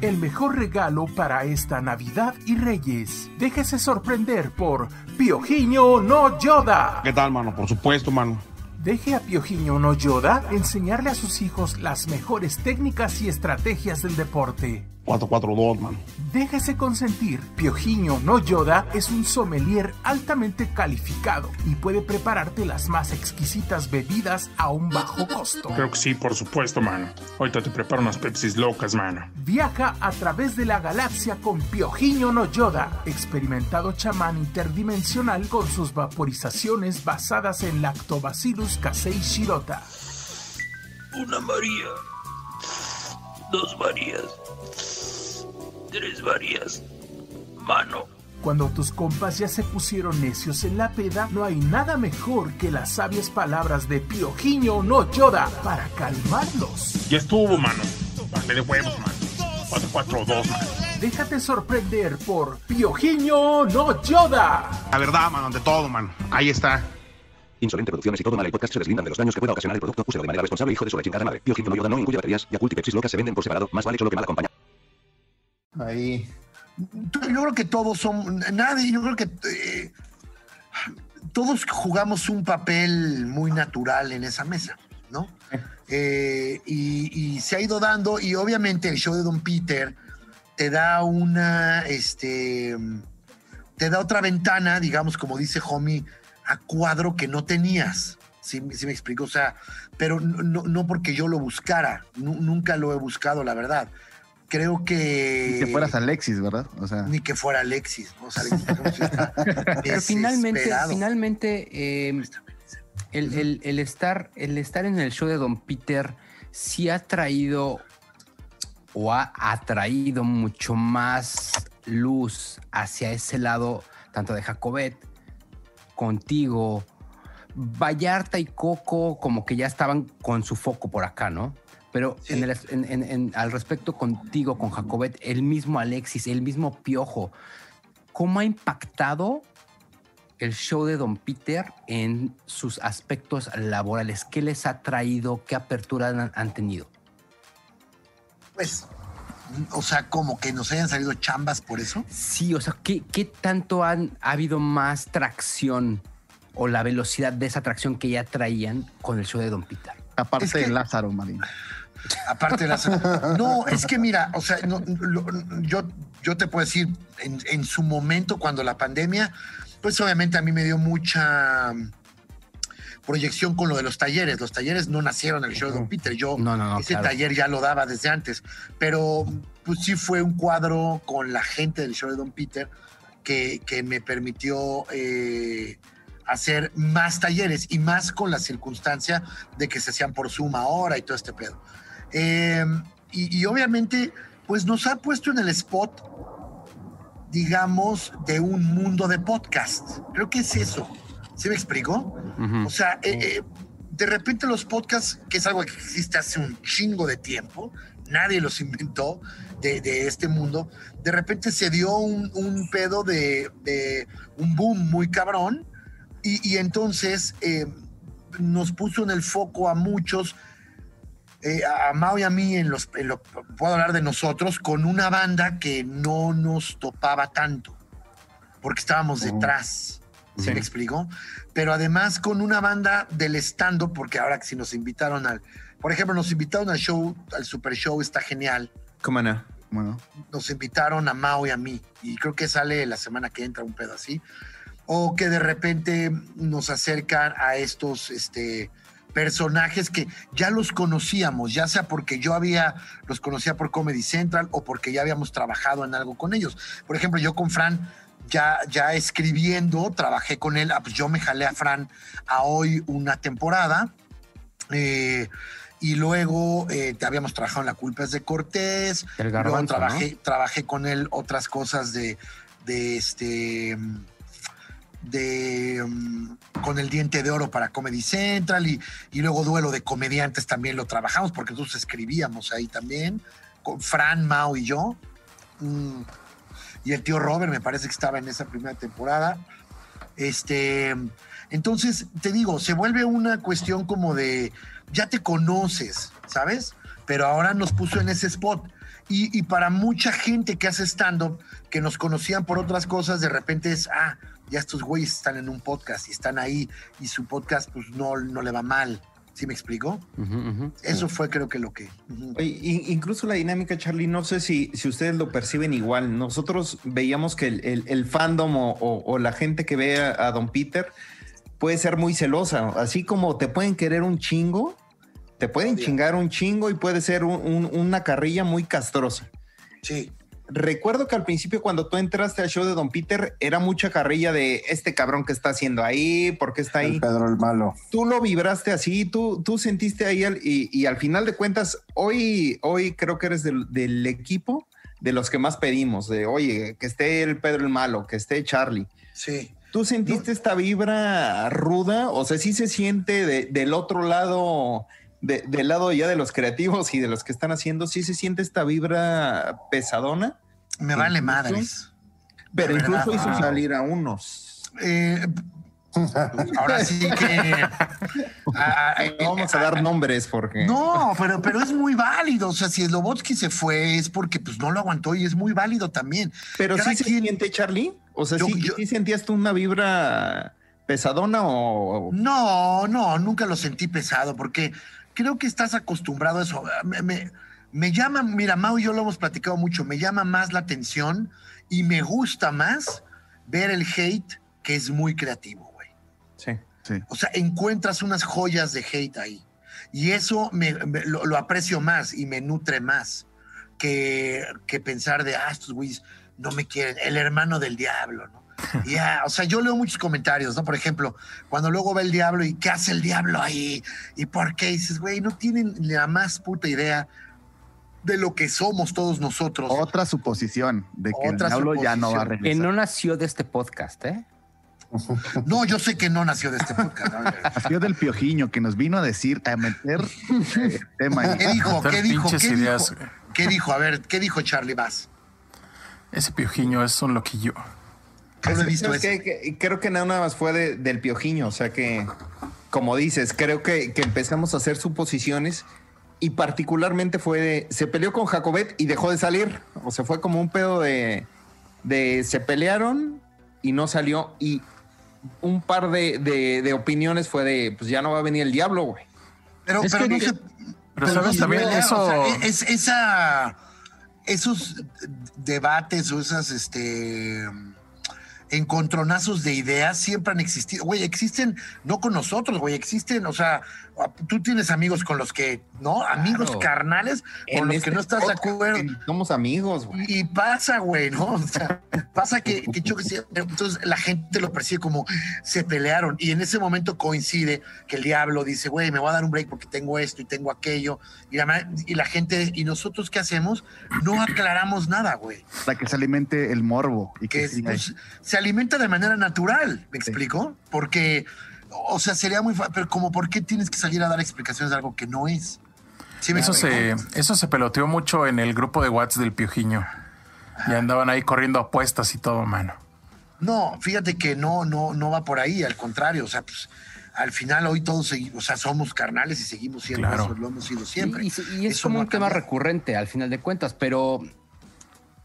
el mejor regalo para esta Navidad y Reyes. Déjese sorprender por Piojiño no Yoda. ¿Qué tal, mano? Por supuesto, mano. Deje a Piojiño no Yoda enseñarle a sus hijos las mejores técnicas y estrategias del deporte. 442, man. Déjese consentir. Piojiño no Yoda es un sommelier altamente calificado y puede prepararte las más exquisitas bebidas a un bajo costo. Creo que sí, por supuesto, mano. Ahorita te preparo unas Pepsis locas, mano. Viaja a través de la galaxia con Piojiño no Yoda, experimentado chamán interdimensional con sus vaporizaciones basadas en Lactobacillus casei shirota. Una María. Dos Marías tres varias. Mano. Cuando tus compas ya se pusieron necios en la peda, no hay nada mejor que las sabias palabras de Piojiño no Yoda para calmarlos. Ya estuvo, mano. Vale de huevos, mano. 442, mano. Déjate sorprender por Piojiño no Yoda. La verdad, mano, ante todo, mano. Ahí está. Insolente Producciones y todo mal el podcast se deslindan de los daños que pueda ocasionar el producto. Úselo de manera responsable, hijo de su chingada madre. Piojiño no Yoda no incluye baterías. Yakult y Pepsi locas se venden por separado. Más vale solo que mal acompañado. Ahí. Yo creo que todos son. Nadie, yo creo que. eh, todos jugamos un papel muy natural en esa mesa, ¿no? Eh, y, se ha ido dando, y obviamente el show de Don Peter te da una. Este. Te da otra ventana, digamos, como dice Homie, a cuadro que no tenías. ¿Sí, sí me explico? O sea, pero no, porque yo lo buscara, nu- nunca lo he buscado, la verdad. Creo que. Que fueras Alexis, ¿verdad? O sea, Ni que fuera Alexis. ¿no? O sea, Alexis, Pero finalmente, finalmente eh, el, el- el estar, el estar en el show de Don Peter sí ha traído o ha atraído mucho más luz hacia ese lado, tanto de Jacobet, contigo, Vallarta y Coco, como que ya estaban con su foco por acá, ¿no? Pero en el- en- en- en- al respecto contigo, con Jacobet, el mismo Alexis, el mismo Piojo, ¿cómo ha impactado el show de Don Peter en sus aspectos laborales? ¿Qué les ha traído? ¿Qué apertura han, han tenido? Pues, o sea, como que nos hayan salido chambas por eso. Sí, o sea, ¿qué, qué tanto han, ha habido más tracción o la velocidad de esa tracción que ya traían con el show de Don Peter? aparte Es que- de Lázaro, Marín. Aparte de las. No, es que mira, o sea, no, lo- yo, yo te puedo decir, en, en su momento, cuando la pandemia, pues obviamente a mí me dio mucha proyección con lo de los talleres. Los talleres no nacieron en el show de Don Peter. Yo No, no, no, ese claro. taller ya lo daba desde antes. Pero pues sí fue un cuadro con la gente del show de Don Peter que, que me permitió eh, hacer más talleres y más con la circunstancia de que se hacían por Zoom ahora y todo este pedo. Eh, y, y obviamente, pues nos ha puesto en el spot, digamos, de un mundo de podcast. Creo que es eso. ¿Sí me explico? O sea, eh, eh, de repente los podcasts, que es algo que existe hace un chingo de tiempo, nadie los inventó de, de este mundo, de repente se dio un, un pedo de, de un boom muy cabrón y, y entonces eh, nos puso en el foco a muchos, eh, a Mao y a mí, en los, en lo- puedo hablar de nosotros, con una banda que no nos topaba tanto, porque estábamos detrás. ¿Sí me explico? Pero además con una banda del stand porque ahora que si nos invitaron al, por ejemplo, nos invitaron al show, al Super Show, está genial. ¿Cómo no? Bueno, Nos invitaron a Mao y a mí, y creo que sale la semana que entra un pedo así. O que de repente nos acercan a estos este, personajes que ya los conocíamos, ya sea porque yo había, los conocía por Comedy Central o porque ya habíamos trabajado en algo con ellos. Por ejemplo, yo con Fran ya, ya escribiendo, trabajé con él, ah, pues yo me jalé a Fran a hoy una temporada. eh, y luego eh, te habíamos trabajado en La Culpa es de Cortés. El luego trabajé, trabajé con él otras cosas de, de este de um, con el diente de oro para Comedy Central y, y luego duelo de comediantes también lo trabajamos porque nosotros escribíamos ahí también con Fran, Mao y yo. Mm, y el tío Robert me parece que estaba en esa primera temporada. Este entonces te digo se vuelve una cuestión como de ya te conoces sabes pero ahora nos puso en ese spot. Y, y para mucha gente que hace stand-up, que nos conocían por otras cosas, de repente es, ah, ya estos güeyes están en un podcast y están ahí y su podcast pues no, no le va mal. ¿Sí me explico? Eso fue creo que lo que... Oye, in- incluso la dinámica, Charlie, no sé si, si ustedes lo perciben igual. Nosotros veíamos que el, el- el fandom o, o- o la gente que ve a, a Don Peter puede ser muy celosa. Así como te pueden querer un chingo, te pueden chingar un chingo y puede ser un- un- una carrilla muy castrosa. Sí. Recuerdo que al principio cuando tú entraste al show de Don Peter era mucha carrilla de este cabrón que está haciendo ahí, por qué está ahí. El Pedro el malo. Tú lo vibraste así, tú, tú sentiste ahí el- y, y al final de cuentas, hoy, hoy creo que eres del, del equipo de los que más pedimos, de oye, que esté el Pedro el malo, que esté Charlie. Sí. ¿Tú sentiste esta vibra ruda? O sea, sí se siente de- del otro lado, de- del lado ya de los creativos y de los que están haciendo, sí se siente esta vibra pesadona, Me vale madres. pero De incluso verdad. hizo salir a unos. Eh, ahora sí que... ah, ah, No vamos a dar nombres porque... No, pero, pero es muy válido. O sea, si Slobotsky se fue es porque pues no lo aguantó y es muy válido también. Pero Cada sí se quien- siente, Charlie. O sea, Yo- ¿sí, yo- sí sentías tú una vibra pesadona o...? No, no, nunca lo sentí pesado porque creo que estás acostumbrado a eso. Me, me- me llama, mira, Mau y yo lo hemos platicado mucho, me llama más la atención y me gusta más ver el hate que es muy creativo, güey. Sí. Sí. O sea, encuentras unas joyas de hate ahí. Y eso me, me- lo, lo aprecio más y me nutre más que, que pensar de, ah, estos güeyes no me quieren, el hermano del diablo, ¿no? Ya, o sea, yo leo muchos comentarios, ¿no? Por ejemplo, cuando luego ve el diablo y ¿qué hace el diablo ahí? ¿Y por qué? Y dices, güey, no tienen ni la más puta idea de lo que somos todos nosotros. Otra suposición de que Otra el diablo ya no va a suposición. Que regresar. no nació de este podcast, ¿eh? No, yo sé que no nació de este podcast. Nació del piojiño que nos vino a decir, a meter eh, tema ahí. ¿Qué dijo? ¿Qué dijo? ¿Qué dijo? ¿Qué dijo? A ver, ¿qué dijo Charlie Bass? Ese piojiño es un loquillo. Creo que nada más fue de- del piojiño. O sea que, como dices, creo que, que empezamos a hacer suposiciones y particularmente fue de... Se peleó con Jacobet y dejó de salir. O sea, fue como un pedo de... de se pelearon y no salió. Y un par de, de- de opiniones fue de, pues ya no va a venir el diablo, güey. Pero, Es pero que no se. Pero sabes no también eso. o sea, es, esa. Esos debates o esas este encontronazos de ideas siempre han existido. Güey, existen, no con nosotros, güey, existen, o sea, tú tienes amigos con los que, ¿no? Amigos Claro. carnales con En los este que no estás de podcast acuerdo. que Somos amigos, güey. Y pasa, güey, ¿no? O sea, pasa que, sé, entonces la gente lo percibe como se pelearon y en ese momento coincide que el diablo dice, güey, me voy a dar un break porque tengo esto y tengo aquello y la, ma- y la gente, y nosotros qué hacemos? No aclaramos nada, güey. Para que se alimente el morbo y Que pues, se alimenta de manera natural, ¿me explico? Porque, o sea, sería muy fácil, pero como, ¿por qué tienes que salir a dar explicaciones de algo que no es? ¿Sí Eso se, eso se peloteó mucho en el grupo de Whats del Piojiño. Y andaban ahí corriendo apuestas y todo, mano. No, fíjate que no, no, no va por ahí, al contrario, o sea, pues al final hoy todos seguimos, o sea, somos carnales y seguimos siendo Claro. eso, lo hemos sido siempre. Y, y- y es Eso como no un tema recurrente al final de cuentas, pero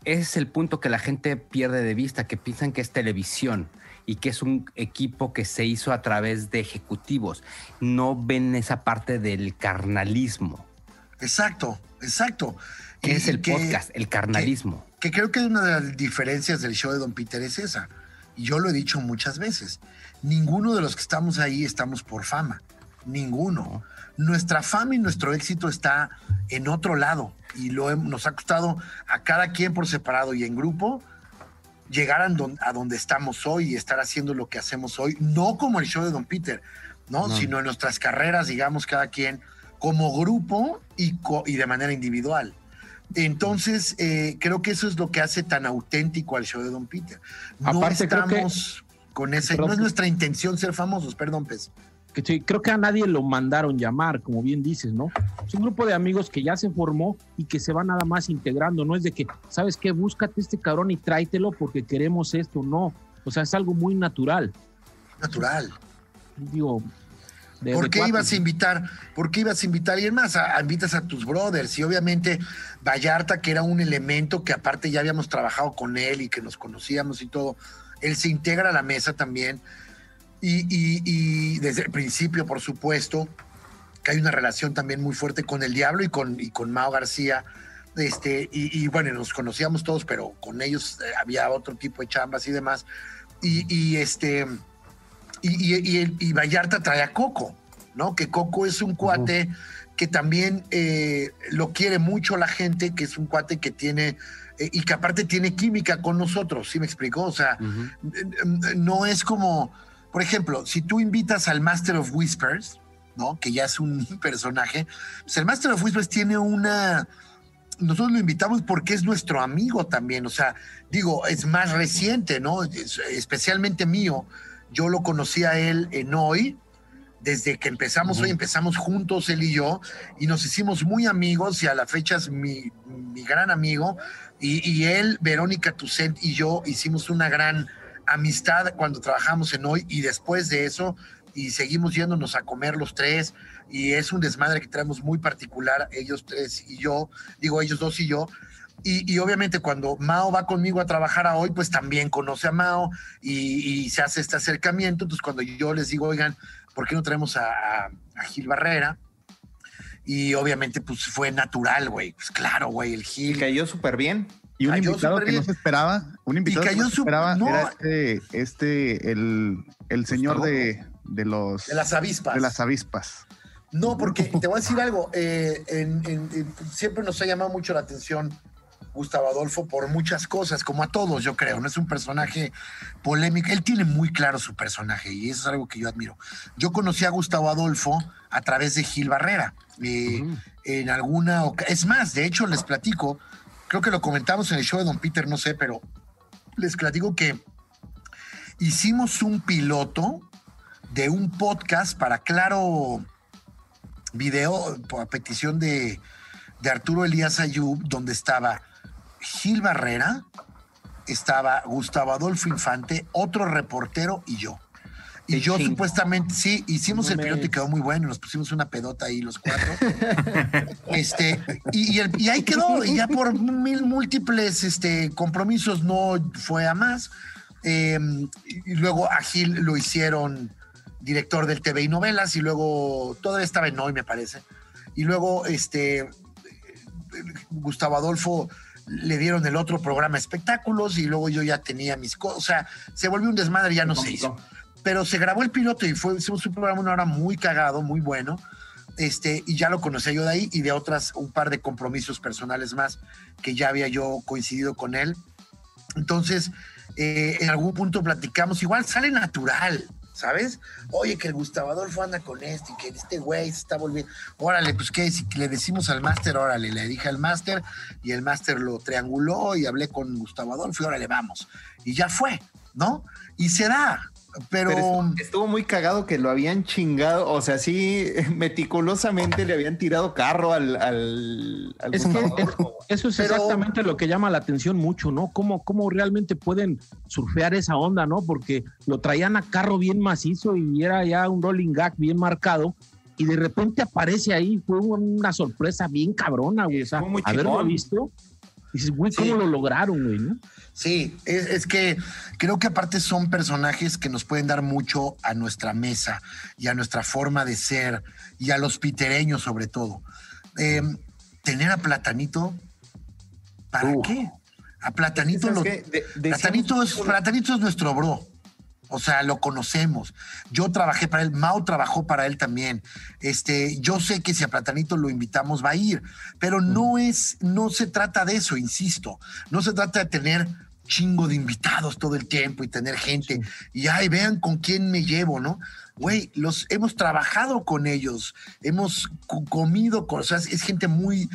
ese es el punto que la gente pierde de vista, que piensan que es televisión y que es un equipo que se hizo a través de ejecutivos. No ven esa parte del carnalismo, Exacto, exacto. que Y- es el que- podcast, el carnalismo. Que creo que una de las diferencias del show de Don Peter es esa. Y yo lo he dicho muchas veces. Ninguno de los que estamos ahí estamos por fama. Ninguno. Nuestra fama y nuestro éxito está en otro lado. Y lo nos ha costado a cada quien por separado y en grupo llegar a don- a donde estamos hoy y estar haciendo lo que hacemos hoy. No como el show de Don Peter, ¿no? No. Sino en nuestras carreras, digamos, cada quien como grupo y, co- y de manera individual. Entonces, eh, creo que eso es lo que hace tan auténtico al show de Don Peter. No Aparte, creo que- estamos con Perdón. no es nuestra intención ser famosos, perdón, Pez. Que sí, creo que a nadie lo mandaron llamar, como bien dices, ¿no? Es un grupo de amigos que ya se formó y que se va nada más integrando, no es de que, ¿sabes qué? Búscate este cabrón y tráetelo porque queremos esto, no. O sea, es algo muy natural. Natural. Digo, de- ¿Por qué ibas a invitar? ¿Por qué ibas a invitar a alguien más? A, a- invitas a tus brothers y obviamente Vallarta, que era un elemento que aparte ya habíamos trabajado con él y que nos conocíamos y todo, él se integra a la mesa también. Y, y- y desde el principio, por supuesto, que hay una relación también muy fuerte con el Diablo y con, y con Mao García. Este, y, bueno, nos conocíamos todos, pero con ellos eh, había otro tipo de chambas y demás. Y, y este, y, y- y el- y Vallarta trae a Coco, ¿no? Que Coco es un cuate que también eh, lo quiere mucho la gente, que es un cuate que tiene, eh, y que aparte tiene química con nosotros, ¿sí me explicó? O sea, no es como, por ejemplo, si tú invitas al Master of Whispers, ¿no? Que ya es un personaje, pues el Master of Whispers tiene una... Nosotros lo invitamos porque es nuestro amigo también, o sea, digo, es más reciente, ¿no? Es- especialmente mío. Yo lo conocí a él en hoy, desde que empezamos hoy, empezamos juntos él y yo, y nos hicimos muy amigos y a la fecha es mi, mi gran amigo. Y, y él, Verónica Tucent y yo hicimos una gran amistad cuando trabajamos en hoy y después de eso, y seguimos yéndonos a comer los tres, y es un desmadre que traemos muy particular, ellos tres y yo, digo ellos dos y yo. Y, y obviamente cuando Mao va conmigo a trabajar a hoy, pues también conoce a Mao y, y se hace este acercamiento. Entonces cuando yo les digo, oigan, ¿por qué no traemos a, a- Gil Barrera? Y obviamente pues fue natural, güey. Pues claro, güey, el Gil. cayó súper bien. Y un Cayó invitado que no se esperaba, un invitado que no se esperaba no. era este, este, el, el señor de, de los De las avispas. de las avispas. No, porque te voy a decir algo. eh, en- en- en- siempre nos ha llamado mucho la atención Gustavo Adolfo por muchas cosas, como a todos, yo creo. No es un personaje polémico. Él tiene muy claro su personaje y eso es algo que yo admiro. Yo conocí a Gustavo Adolfo a través de Gil Barrera. eh, En alguna. Es más, de hecho, les platico. Creo que lo comentamos en el show de Don Peter, no sé, pero les platico que hicimos un piloto de un podcast para Claro Video, por petición de, de Arturo Elías Ayub, donde estaba Gil Barrera, estaba Gustavo Adolfo Infante, otro reportero y yo. Y yo supuestamente, sí, hicimos No el piloto y quedó muy bueno, nos pusimos una pedota ahí los cuatro. este, y, y el- y ahí quedó, y ya por mil múltiples este, compromisos no fue a más. Eh, y luego a Gil lo hicieron director del TV y novelas, y luego todavía estaba en hoy, me parece. Y luego este Gustavo Adolfo le dieron el otro programa espectáculos y luego yo ya tenía mis cosas, o sea, se volvió un desmadre, ya no se hizo. Pero se grabó el piloto y fue, hicimos un programa una hora muy cagado, muy bueno. Este, y ya lo conocía yo de ahí y de otras, un par de compromisos personales más que ya había yo coincidido con él. Entonces, eh, en algún punto platicamos, igual sale natural, ¿sabes? Oye, que el Gustavo Adolfo anda con este y que este güey se está volviendo. Órale, pues qué, si le decimos al máster, órale, le dije al máster y el máster lo trianguló y hablé con Gustavo Adolfo y órale, vamos. Y ya fue, ¿no? Y se da, pero. Pero estuvo, muy cagado que lo habían chingado, o sea, sí, meticulosamente le habían tirado carro al, al, al Es que eso es Pero- exactamente lo que llama la atención mucho, ¿no? ¿Cómo, cómo realmente pueden surfear esa onda, ¿no? Porque lo traían a carro bien macizo y era ya un rolling gag bien marcado y de repente aparece ahí, fue una sorpresa bien cabrona, güey. O sea, haberlo visto, dices, güey, ¿cómo Sí. lo lograron, güey, no? Sí, es, es que creo que aparte son personajes que nos pueden dar mucho a nuestra mesa y a nuestra forma de ser y a los pitereños sobre todo. Eh, tener a Platanito, ¿para qué? A Platanito, ¿Sabes lo-? De- Platanito, es, Platanito es nuestro bro. O sea, lo conocemos. Yo trabajé para él, Mau trabajó para él también. Este, yo sé que si a Platanito lo invitamos va a ir, pero no es, no se trata de eso, insisto. No se trata de tener chingo de invitados todo el tiempo y tener gente y ay, vean con quién me llevo, ¿no? Güey, los hemos trabajado con ellos, hemos co- comido con, o sea, es, gente muy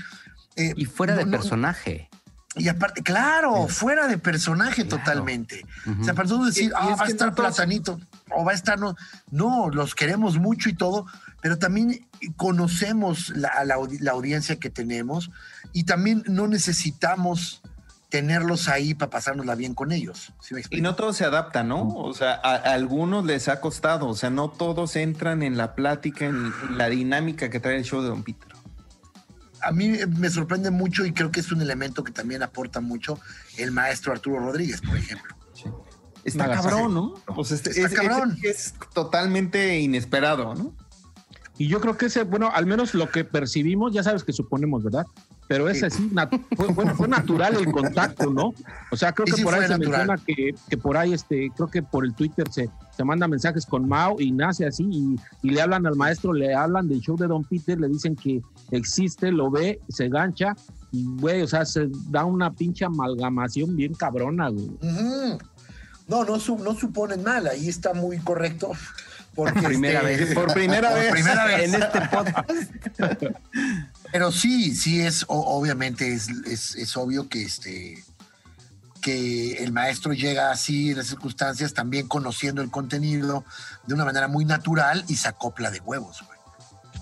eh, Y fuera no- de personaje. Y aparte, claro, fuera de personaje totalmente. O sea, para todos decir, ah, es va a estar no platanito, o va a estar, no, no, los queremos mucho y todo, pero también conocemos la, a la, la audiencia que tenemos y también no necesitamos tenerlos ahí para pasárnosla bien con ellos. ¿sí me Y no todos se adaptan, ¿no? O sea, a, a algunos les ha costado. O sea, no todos entran en la plática, en la dinámica que trae el show de Don Peter. A mí me sorprende mucho y creo que es un elemento que también aporta mucho el maestro Arturo Rodríguez, por ejemplo. Está cabrón, ¿no? Sea, este- Está es, cabrón. es- es totalmente inesperado, ¿no? Y yo creo que ese, bueno, al menos lo que percibimos, ya sabes que suponemos, ¿verdad? Pero ese sí, fue, bueno, fue natural el contacto, ¿no? O sea, creo que sí por ahí se natural. menciona que, que por ahí, este, creo que por el Twitter se, se manda mensajes con Mao y nace así y, y le hablan al maestro, le hablan del show de Don Peter, le dicen que existe, lo ve, se gancha y, güey, o sea, se da una pinche amalgamación bien cabrona, güey. No, no, su- no suponen mal, ahí está muy correcto. Porque, Por primera este, vez. Por primera Por vez. primera vez. En este podcast. Pero sí, sí es, o- obviamente es, es, es obvio que este que el maestro llega así en las circunstancias, también conociendo el contenido de una manera muy natural y se acopla de huevos, güey.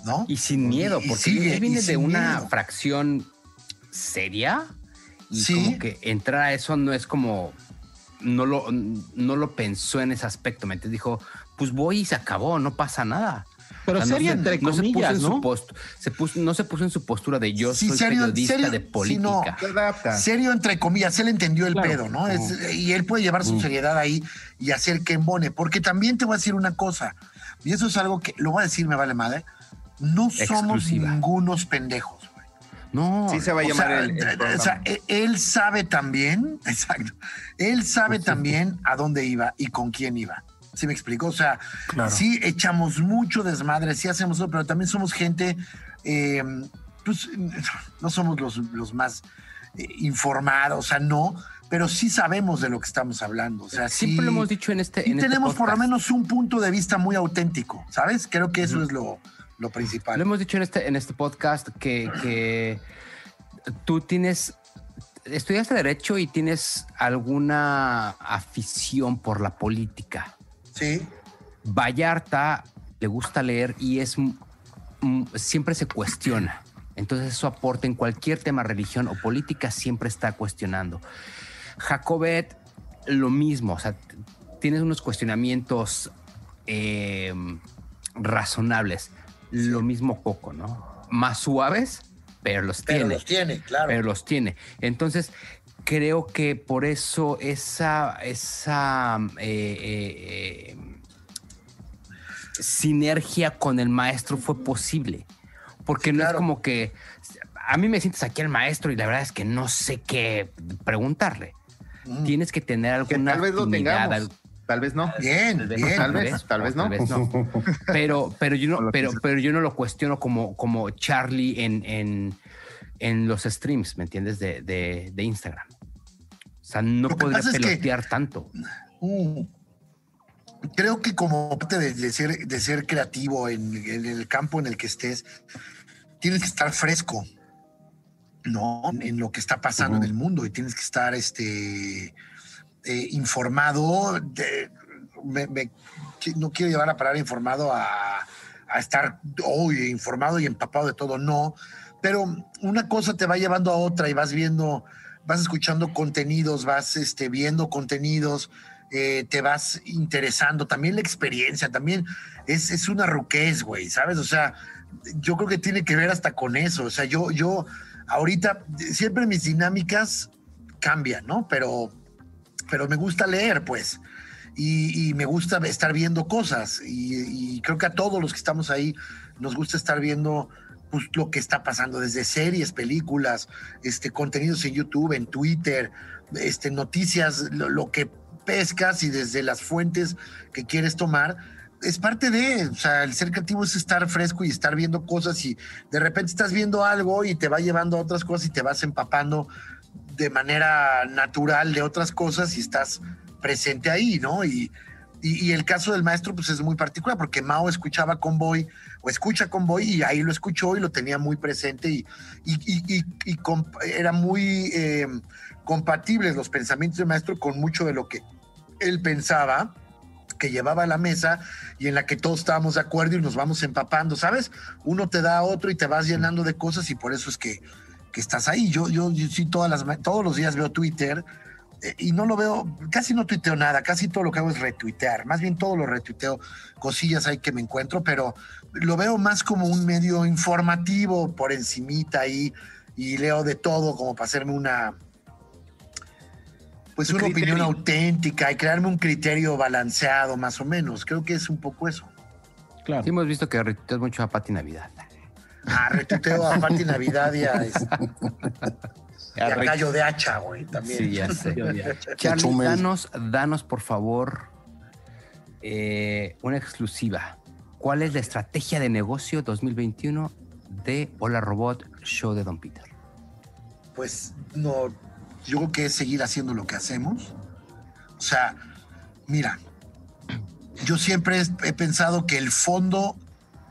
¿No? Y sin miedo, Y- porque sigue, él viene de una miedo. fracción seria y Sí. como que entrar a eso no es como no lo, no lo pensó en ese aspecto, ¿me entiendes? Dijo, pues voy y se acabó, no pasa nada. Pero O sea, no seria entre no se puso comillas, en ¿no? su post- se puso- no se puso en su postura de yo Sí, soy serio- periodista serio- de sí, política. no. Serio, entre comillas, él entendió el Claro. pedo, ¿no? Es- y él puede llevar su seriedad ahí y hacer que embone. Porque también te voy a decir una cosa, y eso es algo que lo voy a decir, me vale madre. No somos Exclusiva. ningunos pendejos. No, Sí se va a O llamar sea, el, el o sea, e- él sabe también, exacto, él sabe también a dónde iba y con quién iba. ¿Sí me explico? O sea, Claro. sí echamos mucho desmadre, sí hacemos eso, pero también somos gente, eh, pues no somos los, los más eh, informados, o sea, no, pero sí sabemos de lo que estamos hablando. O sea, siempre sí- lo hemos dicho en este. y en este tenemos por lo menos un punto de vista muy auténtico, ¿sabes? Creo que eso es lo, lo principal. Lo hemos dicho en este, en este podcast que, que tú tienes, estudiaste Derecho y tienes alguna afición por la política. Sí, Vallarta le gusta leer y es siempre se cuestiona. Entonces eso aporta en cualquier tema, religión o política, siempre está cuestionando. Jacobet, lo mismo, o sea, tienes unos cuestionamientos eh, razonables. Lo mismo Coco, ¿no? Más suaves, pero los pero tiene los tiene, claro. pero los tiene. Entonces, creo que por eso esa, esa eh, eh, eh, sinergia con el maestro fue posible. Porque no es como que a mí me sientes aquí el maestro y la verdad es que no sé qué preguntarle. Mm. Tienes que tener Que alguna tal vez lo tengamos. al- Tal vez no. Bien, Tal vez, bien. Tal vez, tal vez no. Pero, pero yo no, que pero, pero yo no lo cuestiono como, como Charlie en, en, en los streams, ¿me entiendes? De, de, de Instagram. O sea, no podría pasa es que- pelotear tanto. Mm. Creo que como parte de, de ser, de ser creativo en, en el campo en el que estés, tienes que estar fresco, ¿no? En lo que está pasando en el mundo y tienes que estar este, eh, informado. de- me- me- no quiero llevar la palabra informado a, a estar hoy informado y empapado de todo, no. Pero una cosa te va llevando a otra y vas viendo, vas escuchando contenidos, vas este, viendo contenidos, eh, te vas interesando. También la experiencia, también es, es una ruquez, güey, ¿sabes? O sea, yo creo que tiene que ver hasta con eso. O sea, yo, yo ahorita, siempre mis dinámicas cambian, ¿no? Pero, pero me gusta leer, pues. Y, me gusta estar viendo cosas. Y, y creo que a todos los que estamos ahí nos gusta estar viendo pues, lo que está pasando, desde series, películas, este, contenidos en YouTube, en Twitter, este, noticias, lo, lo que pescas y desde las fuentes que quieres tomar. Es parte de, o sea, el ser creativo es estar fresco y estar viendo cosas y de repente estás viendo algo y te va llevando a otras cosas y te vas empapando de manera natural de otras cosas y estás presente ahí, ¿no? Y, y, el caso del maestro, pues es muy particular, porque Mao escuchaba Convoy o escucha Convoy y ahí lo escuchó y lo tenía muy presente y, y, y, era muy eh, compatibles los pensamientos del maestro con mucho de lo que él pensaba que llevaba a la mesa y en la que todos estábamos de acuerdo y nos vamos empapando, ¿sabes? Uno te da a otro y te vas llenando de cosas y por eso es que, que estás ahí. Yo, yo, yo sí todas las, todos los días veo Twitter eh, y no lo veo, casi no tuiteo nada, casi todo lo que hago es retuitear. Más bien todo lo retuiteo, cosillas ahí que me encuentro, pero lo veo más como un medio informativo por encimita ahí y leo de todo como para hacerme una pues Un una opinión auténtica y crearme un criterio balanceado más o menos. Creo que es un poco eso. Claro. Sí, hemos visto que retuiteas mucho a Pati Navidad. Ah, retuiteo a Pati Navidad y a, este, y a Gallo de Hacha, güey, también. Sí, ya sé. Charlie, danos, danos por favor eh, una exclusiva. ¿Cuál es la estrategia de negocio 2021 de Hola Robot Show de Don Peter? pues no, yo creo que es seguir haciendo lo que hacemos. O sea, mira, yo siempre he pensado que el fondo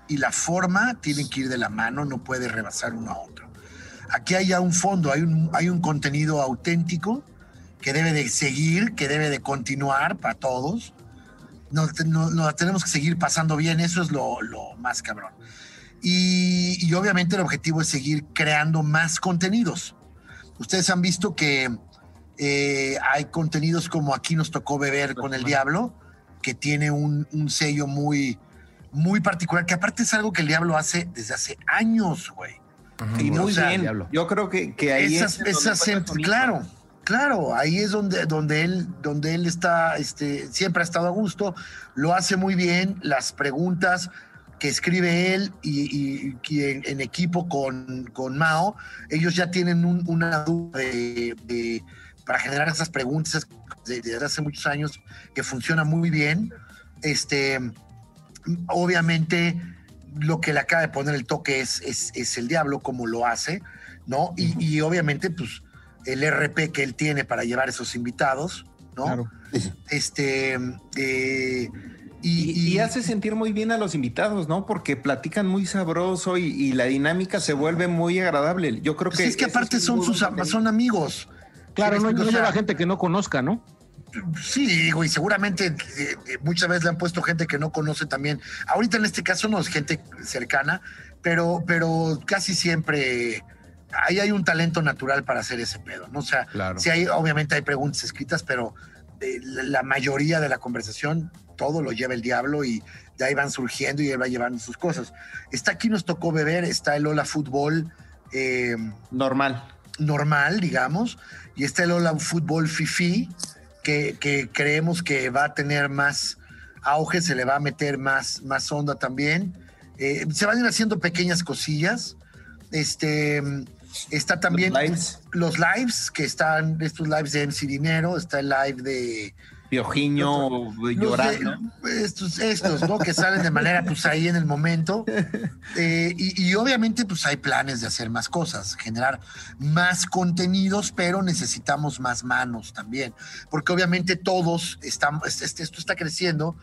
y la forma tienen que ir de la mano, no puede rebasar uno a otro. Aquí hay ya un fondo, hay un, hay un contenido auténtico que debe de seguir, que debe de continuar para todos. No, te- no- no, tenemos que seguir pasando bien, eso es lo, lo más cabrón. Y, y obviamente el objetivo es seguir creando más contenidos. Ustedes han visto que eh, hay contenidos como Aquí nos tocó beber con el diablo, que tiene un, un sello muy, muy particular, que aparte es algo que el diablo hace desde hace años, güey. Y O muy sea, bien. Yo creo que, que ahí esas, es esas claro, claro, ahí es donde, donde él, donde él está, este, siempre ha estado a gusto, lo hace muy bien, las preguntas que escribe él y, y- y en, en equipo con, con Mao, ellos ya tienen un- una duda de, de- para generar esas preguntas de- desde hace muchos años que funciona muy bien. Este, obviamente lo que le acaba de poner el toque es, es, es el diablo, como lo hace, ¿no? Y, y obviamente, pues, el RP que él tiene para llevar esos invitados, ¿no? Claro. Este, eh, y, Y, y y- hace sentir muy bien a los invitados, ¿no? Porque platican muy sabroso y, y la dinámica se vuelve muy agradable. Yo creo pues que. es que aparte son sus son amigos. Claro, ¿Sí me no, no O sea, lleva gente que no conozca, ¿no? Sí, digo, y seguramente eh, eh, muchas veces le han puesto gente que no conoce también. Ahorita en este caso no es gente cercana, pero, pero casi siempre ahí hay un talento natural para hacer ese pedo, ¿no? O sea, Claro. sí hay, obviamente hay preguntas escritas, pero eh, la, la mayoría de la conversación, todo lo lleva el diablo y de ahí van surgiendo y él va llevando sus cosas. Está aquí nos tocó beber, está el Hola Fútbol. eh, Normal. normal, digamos, y está el Hola Fútbol Fifi, que, que creemos que va a tener más auge, se le va a meter más, más onda también. Eh, se van a ir haciendo pequeñas cosillas. Este está también Los lives. los lives, que están estos lives de MC Dinero, está el live de Piojiño llorando. estos, estos, ¿no? Que salen de manera, pues ahí en el momento. Eh, y, y obviamente, pues hay planes de hacer más cosas, generar más contenidos, pero necesitamos más manos también. Porque obviamente todos estamos, este- esto está creciendo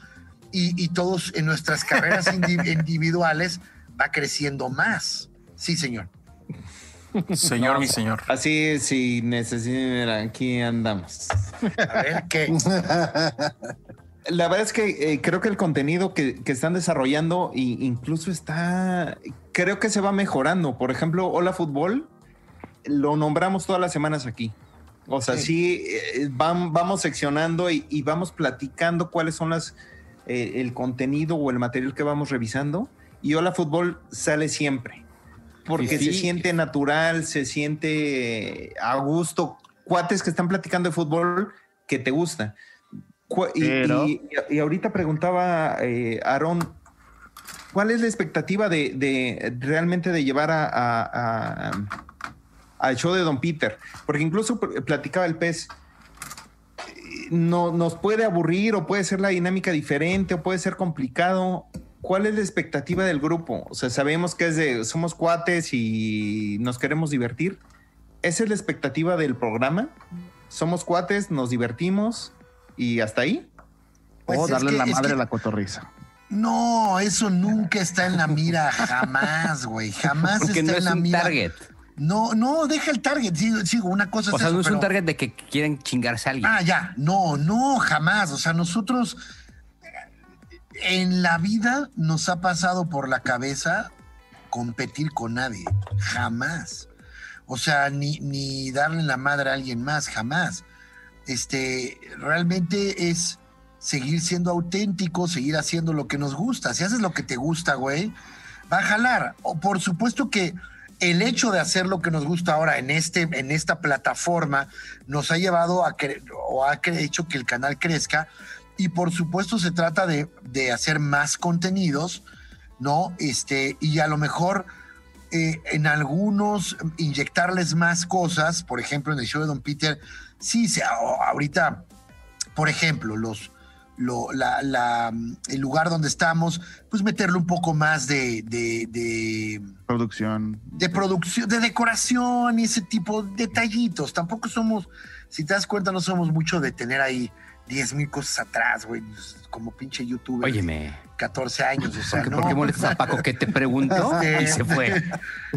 y, y todos en nuestras carreras indi- individuales va creciendo más. Sí, señor. Señor, mi señor. Así, si necesitan, aquí andamos. A ver, ¿qué? La verdad es que eh, creo que el contenido que, que están desarrollando i- incluso está, creo que se va mejorando. Por ejemplo, Hola Fútbol, lo nombramos todas las semanas aquí. O sea, sí, eh, vam- vamos seccionando y, y vamos platicando cuáles son las, eh, el contenido o el material que vamos revisando. Y Hola Fútbol sale siempre. Porque Sí, se siente natural, se siente a gusto. Cuates que están platicando de fútbol que te gusta. Y, Pero- y- y ahorita preguntaba eh, Aarón, ¿cuál es la expectativa de, de realmente de llevar a, a- a- al show de Don Peter? Porque incluso pl- platicaba el pez, eh, no, nos puede aburrir o puede ser la dinámica diferente o puede ser complicado. ¿Cuál es la expectativa del grupo? O sea, sabemos que es de somos cuates y nos queremos divertir. ¿Esa es la expectativa del programa? Somos cuates, nos divertimos y hasta ahí. Pues o es darle que- la madre que- a la cotorriza. No, eso nunca está en la mira, jamás, güey. Jamás Porque está no en es la un mira. target. No, no, deja el target. Sigo, sigo, una cosa O es sea, eso, no es un pero- target de que quieren chingarse a alguien. Ah, ya. No, no, jamás. O sea, nosotros en la vida nos ha pasado por la cabeza competir con nadie. Jamás. O sea, ni, darle la madre a alguien más, jamás. Este, realmente es seguir siendo auténtico, seguir haciendo lo que nos gusta. Si haces lo que te gusta, güey, va a jalar. O por supuesto que el hecho de hacer lo que nos gusta ahora en, este, en esta plataforma nos ha llevado a o ha hecho que el canal crezca. Y por supuesto se trata de, de hacer más contenidos, ¿no? Este, y a lo mejor eh, en algunos inyectarles más cosas, por ejemplo, en el show de Don Peter, sí, se, ahorita, por ejemplo, los, lo- la- la, el lugar donde estamos, pues meterle un poco más de, de, de, Producción. de producción, de decoración y ese tipo de detallitos. Tampoco somos, si te das cuenta, no somos mucho de tener ahí 10 mil cosas atrás, güey, pues, como pinche youtuber. Óyeme, 14 años, o sea, ¿por qué, no. por qué molestas a Paco que te preguntó Este- y se fue?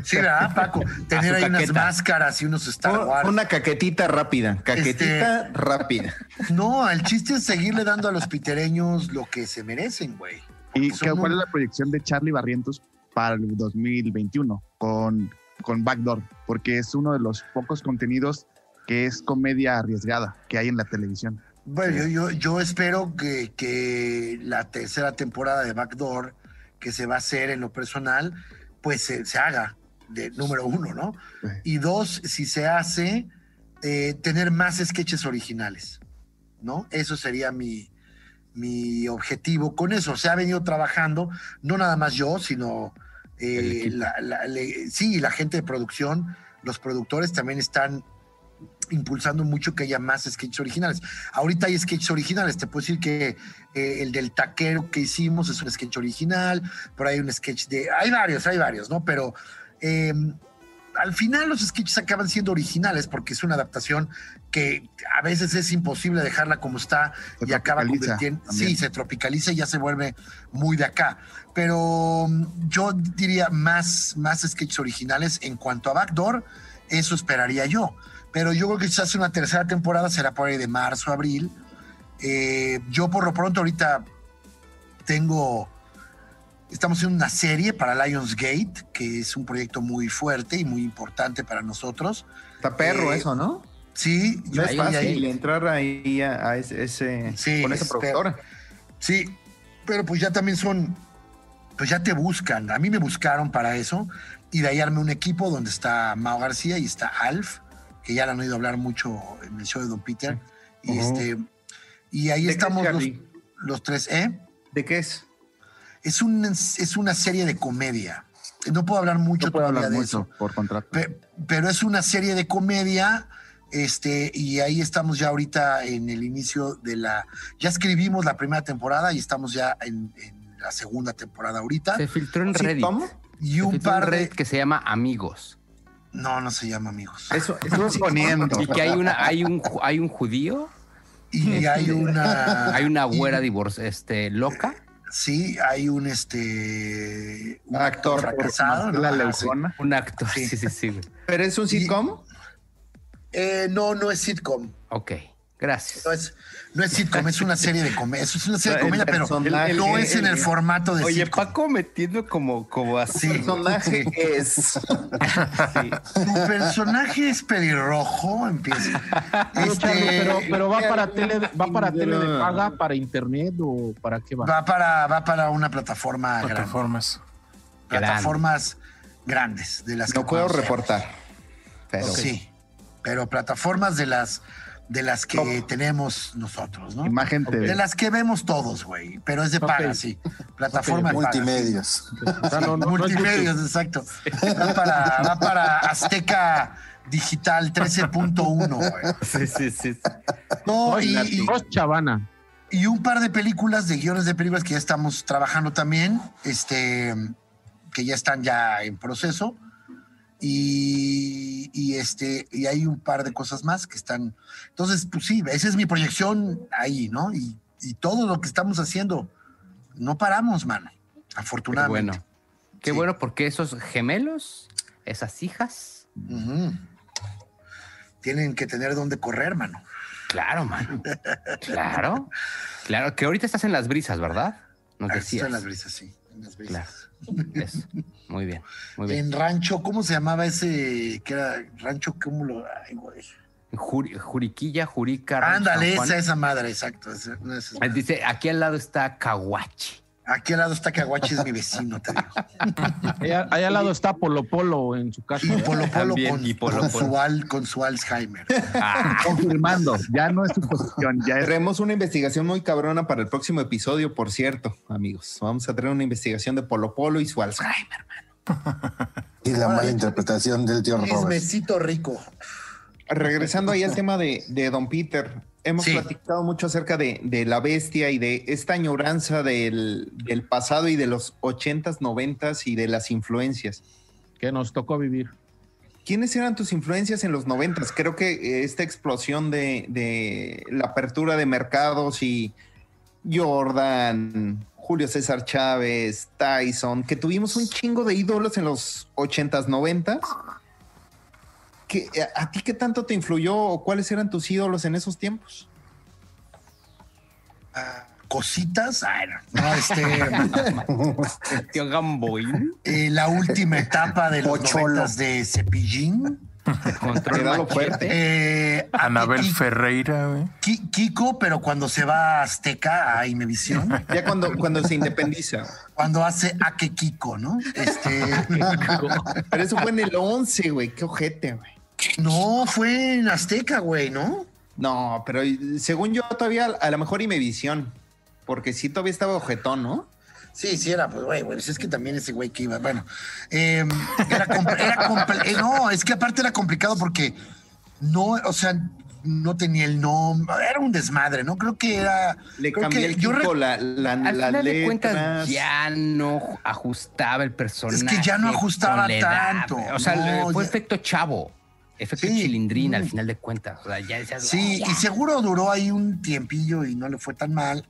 Sí, ¿verdad, Paco? Tener ahí unas máscaras y unos Star Wars. Una caquetita rápida, caquetita rápida. No, el chiste es seguirle dando a los pitereños lo que se merecen, güey. ¿Y cuál un- es la proyección de Charlie Barrientos para el 2021 con, con Backdoor? Porque es uno de los pocos contenidos que es comedia arriesgada que hay en la televisión. Bueno, yo, yo, espero que, que la tercera temporada de Backdoor, que se va a hacer en lo personal, pues se, se haga, de número uno, ¿no? Sí. Y dos, si se hace, eh, tener más sketches originales, ¿no? Eso sería mi, mi objetivo con eso. Se ha venido trabajando, no nada más yo, sino eh, la, la- le- sí, la gente de producción, los productores también están impulsando mucho que haya más sketches originales. Ahorita hay sketches originales, te puedo decir que eh, el del taquero que hicimos es un sketch original, por ahí hay un sketch de... Hay varios, hay varios, ¿no? Pero eh, al final los sketches acaban siendo originales porque es una adaptación que a veces es imposible dejarla como está Se y acaba convirtiendo... Sí, se tropicaliza y ya se vuelve muy de acá. Pero mm, yo diría más, más sketches originales en cuanto a Backdoor, eso esperaría yo. Pero yo creo que hace una tercera temporada será por ahí de marzo, abril. Eh, yo por lo pronto ahorita tengo, estamos haciendo una serie para Lionsgate, que es un proyecto muy fuerte y muy importante para nosotros. Está perro Eh, eso, ¿no? Sí, No es ahí. fácil entrar ahí a, a ese, Sí, con esa productora. Sí, pero pues ya también son, pues ya te buscan. A mí me buscaron para eso y de ahí armé un equipo donde está Mao García y está Alf, que ya le han oído hablar mucho en el show de Don Peter. Y este y ahí ¿De qué es, estamos los, tres, ¿eh? ¿De qué es? Es, un, es una serie de comedia. No puedo hablar mucho No puedo todavía hablar de mucho eso. por contrato. Pe- pero es una serie de comedia, este, y ahí estamos ya ahorita en el inicio de la. Ya escribimos la primera temporada y estamos ya en, en la segunda temporada ahorita. Se filtró en ¿Un Reddit. sitcom? Y Se un par de. Que se llama Amigos. No, no se llama amigos. Eso, eso Estuve sí. poniendo. Y que hay una, hay un, hay un judío, Y hay una. hay una y- güera divorci- este, loca. Sí, hay un este. Un Actor. fracasado. ¿no? La Ajá, Leucona. Un actor. Sí. Sí, sí, sí. ¿Pero es un sitcom? Eh, no, no es sitcom. Ok, gracias. No es, no es sitcom, es una serie de comedia. Es una serie de El comedia, pero no es en el el- formato de Oye, sitcom. Paco metiendo como, como así. Sí. personaje es. Tu personaje es pelirrojo, empieza. Este, pero, pero va para tele, de- va para tele de paga, para internet o para qué va? va para, va para una plataforma grande. Plataformas. Plataformas grandes, de las que No puedo conocemos. reportar. Pero Sí, pero plataformas de las de las que Top. tenemos nosotros, ¿no? Imagen TV. De las que vemos todos, güey. Pero es de paga, sí. Plataforma de paga, sí. Multimedios. O sea, no, no, no es Multimedios, exacto. Va para, va para Azteca Digital 13.1, güey. Sí, sí, sí. No, y, y- Chavana. y un par de películas, de guiones de películas que ya estamos trabajando también, este, que ya están ya en proceso. Y, y este, y hay un par de cosas más que están. Entonces, pues sí, esa es mi proyección ahí, ¿no? Y, y todo lo que estamos haciendo, no paramos, mano. Qué Afortunadamente. bueno. Qué Sí. bueno porque esos gemelos, esas hijas. Tienen que tener dónde correr, mano. claro, mano. Claro. Claro, que ahorita estás en las brisas, ¿verdad? Ahí decías. están las brisas, sí. unas Claro. Eso. Muy bien. Muy bien. En rancho, ¿cómo se llamaba ese? Que era rancho, ¿cómo lo.? Ay, güey. Juri- Juriquilla, Jurica. Rancho Ándale, esa, esa madre, exacto. esa-. Dice, aquí al lado está Caguachi. Aquí al lado está Caguachi, es mi vecino, te digo. Allá, allá al lado está Polo Polo en su casa. Y Polo Polo También, con, y Polo con Polo. su al- con su Alzheimer. Confirmando, ya no es suposición, ya es Traemos una investigación muy cabrona para el próximo episodio, por cierto, amigos. Vamos a traer una investigación de Polo Polo y su Alzheimer. Y la mala interpretación del tío Robert. Chismecito rico. Regresando ahí al tema de, de Don Peter, hemos Sí. platicado mucho acerca de, de la bestia y de esta añoranza del, del pasado y de los ochentas, noventas y de las influencias. Que nos tocó vivir. ¿Quiénes eran tus influencias en los noventas? Creo que eh, esta explosión de, de la apertura de mercados y Jordan, Julio César Chávez, Tyson, que tuvimos un chingo de ídolos en los ochentas, noventas. ¿Qué- ¿A ti qué tanto te influyó o cuáles eran tus ídolos en esos tiempos? Ah, cositas. Ay, no, No, este, Tío Gamboín. eh, la última etapa de los noventas de Cepillín. Fuerte. Eh, Anabel Ferreira, güey. Ki- Kiko, pero cuando se va a Azteca, a Imevisión, Ya cuando, cuando se independiza. cuando hace Ake Kiko, ¿no? Este, Pero eso fue en el 11, güey. Qué ojete, güey. No, fue en Azteca, güey, ¿no? No, pero según yo todavía a lo mejor y me visión. Porque sí todavía estaba ojetón, ¿no? Sí, sí, era, pues, güey, güey, pues es que también ese güey que iba, bueno, eh, era, compl- era compl- eh, no, es que aparte era complicado porque no, o sea, no tenía el nombre, era un desmadre, ¿no? Creo que era... Le cambié el Kiko la, la, Al las final de cuentas letras. ya no ajustaba el personaje. Es que ya no ajustaba la edad. tanto. O sea, No, fue ya- efecto chavo. Efecto Sí. chilindrina al Mm. final de cuentas. O sea, ya decías, Sí, y seguro duró ahí un tiempillo y no le fue tan mal,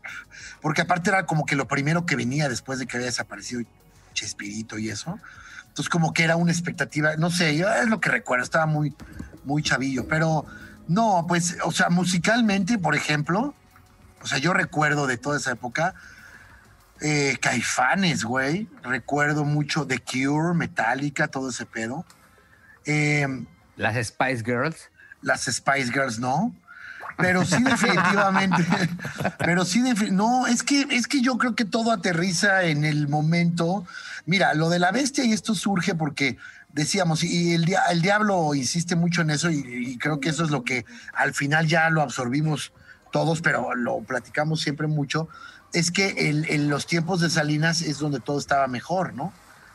porque aparte era como que lo primero que venía después de que había desaparecido Chespirito y eso. Entonces como que era una expectativa, no sé, yo es lo que recuerdo, estaba muy, muy chavillo, pero no, pues, o sea, musicalmente, por ejemplo, o sea, yo recuerdo de toda esa época, eh, Caifanes, güey, recuerdo mucho The Cure, Metallica, todo ese pedo. Eh, Las Spice Girls. las Spice Girls no. Pero sí, definitivamente. pero sí, no, es que, es que yo creo que todo aterriza en el momento. Mira, lo de la bestia y esto surge porque decíamos, y el, el diablo insiste mucho en eso, y, y creo que eso es lo que al final ya lo absorbimos todos, pero lo platicamos siempre mucho. Es que en los tiempos de Salinas es donde todo estaba mejor, ¿no?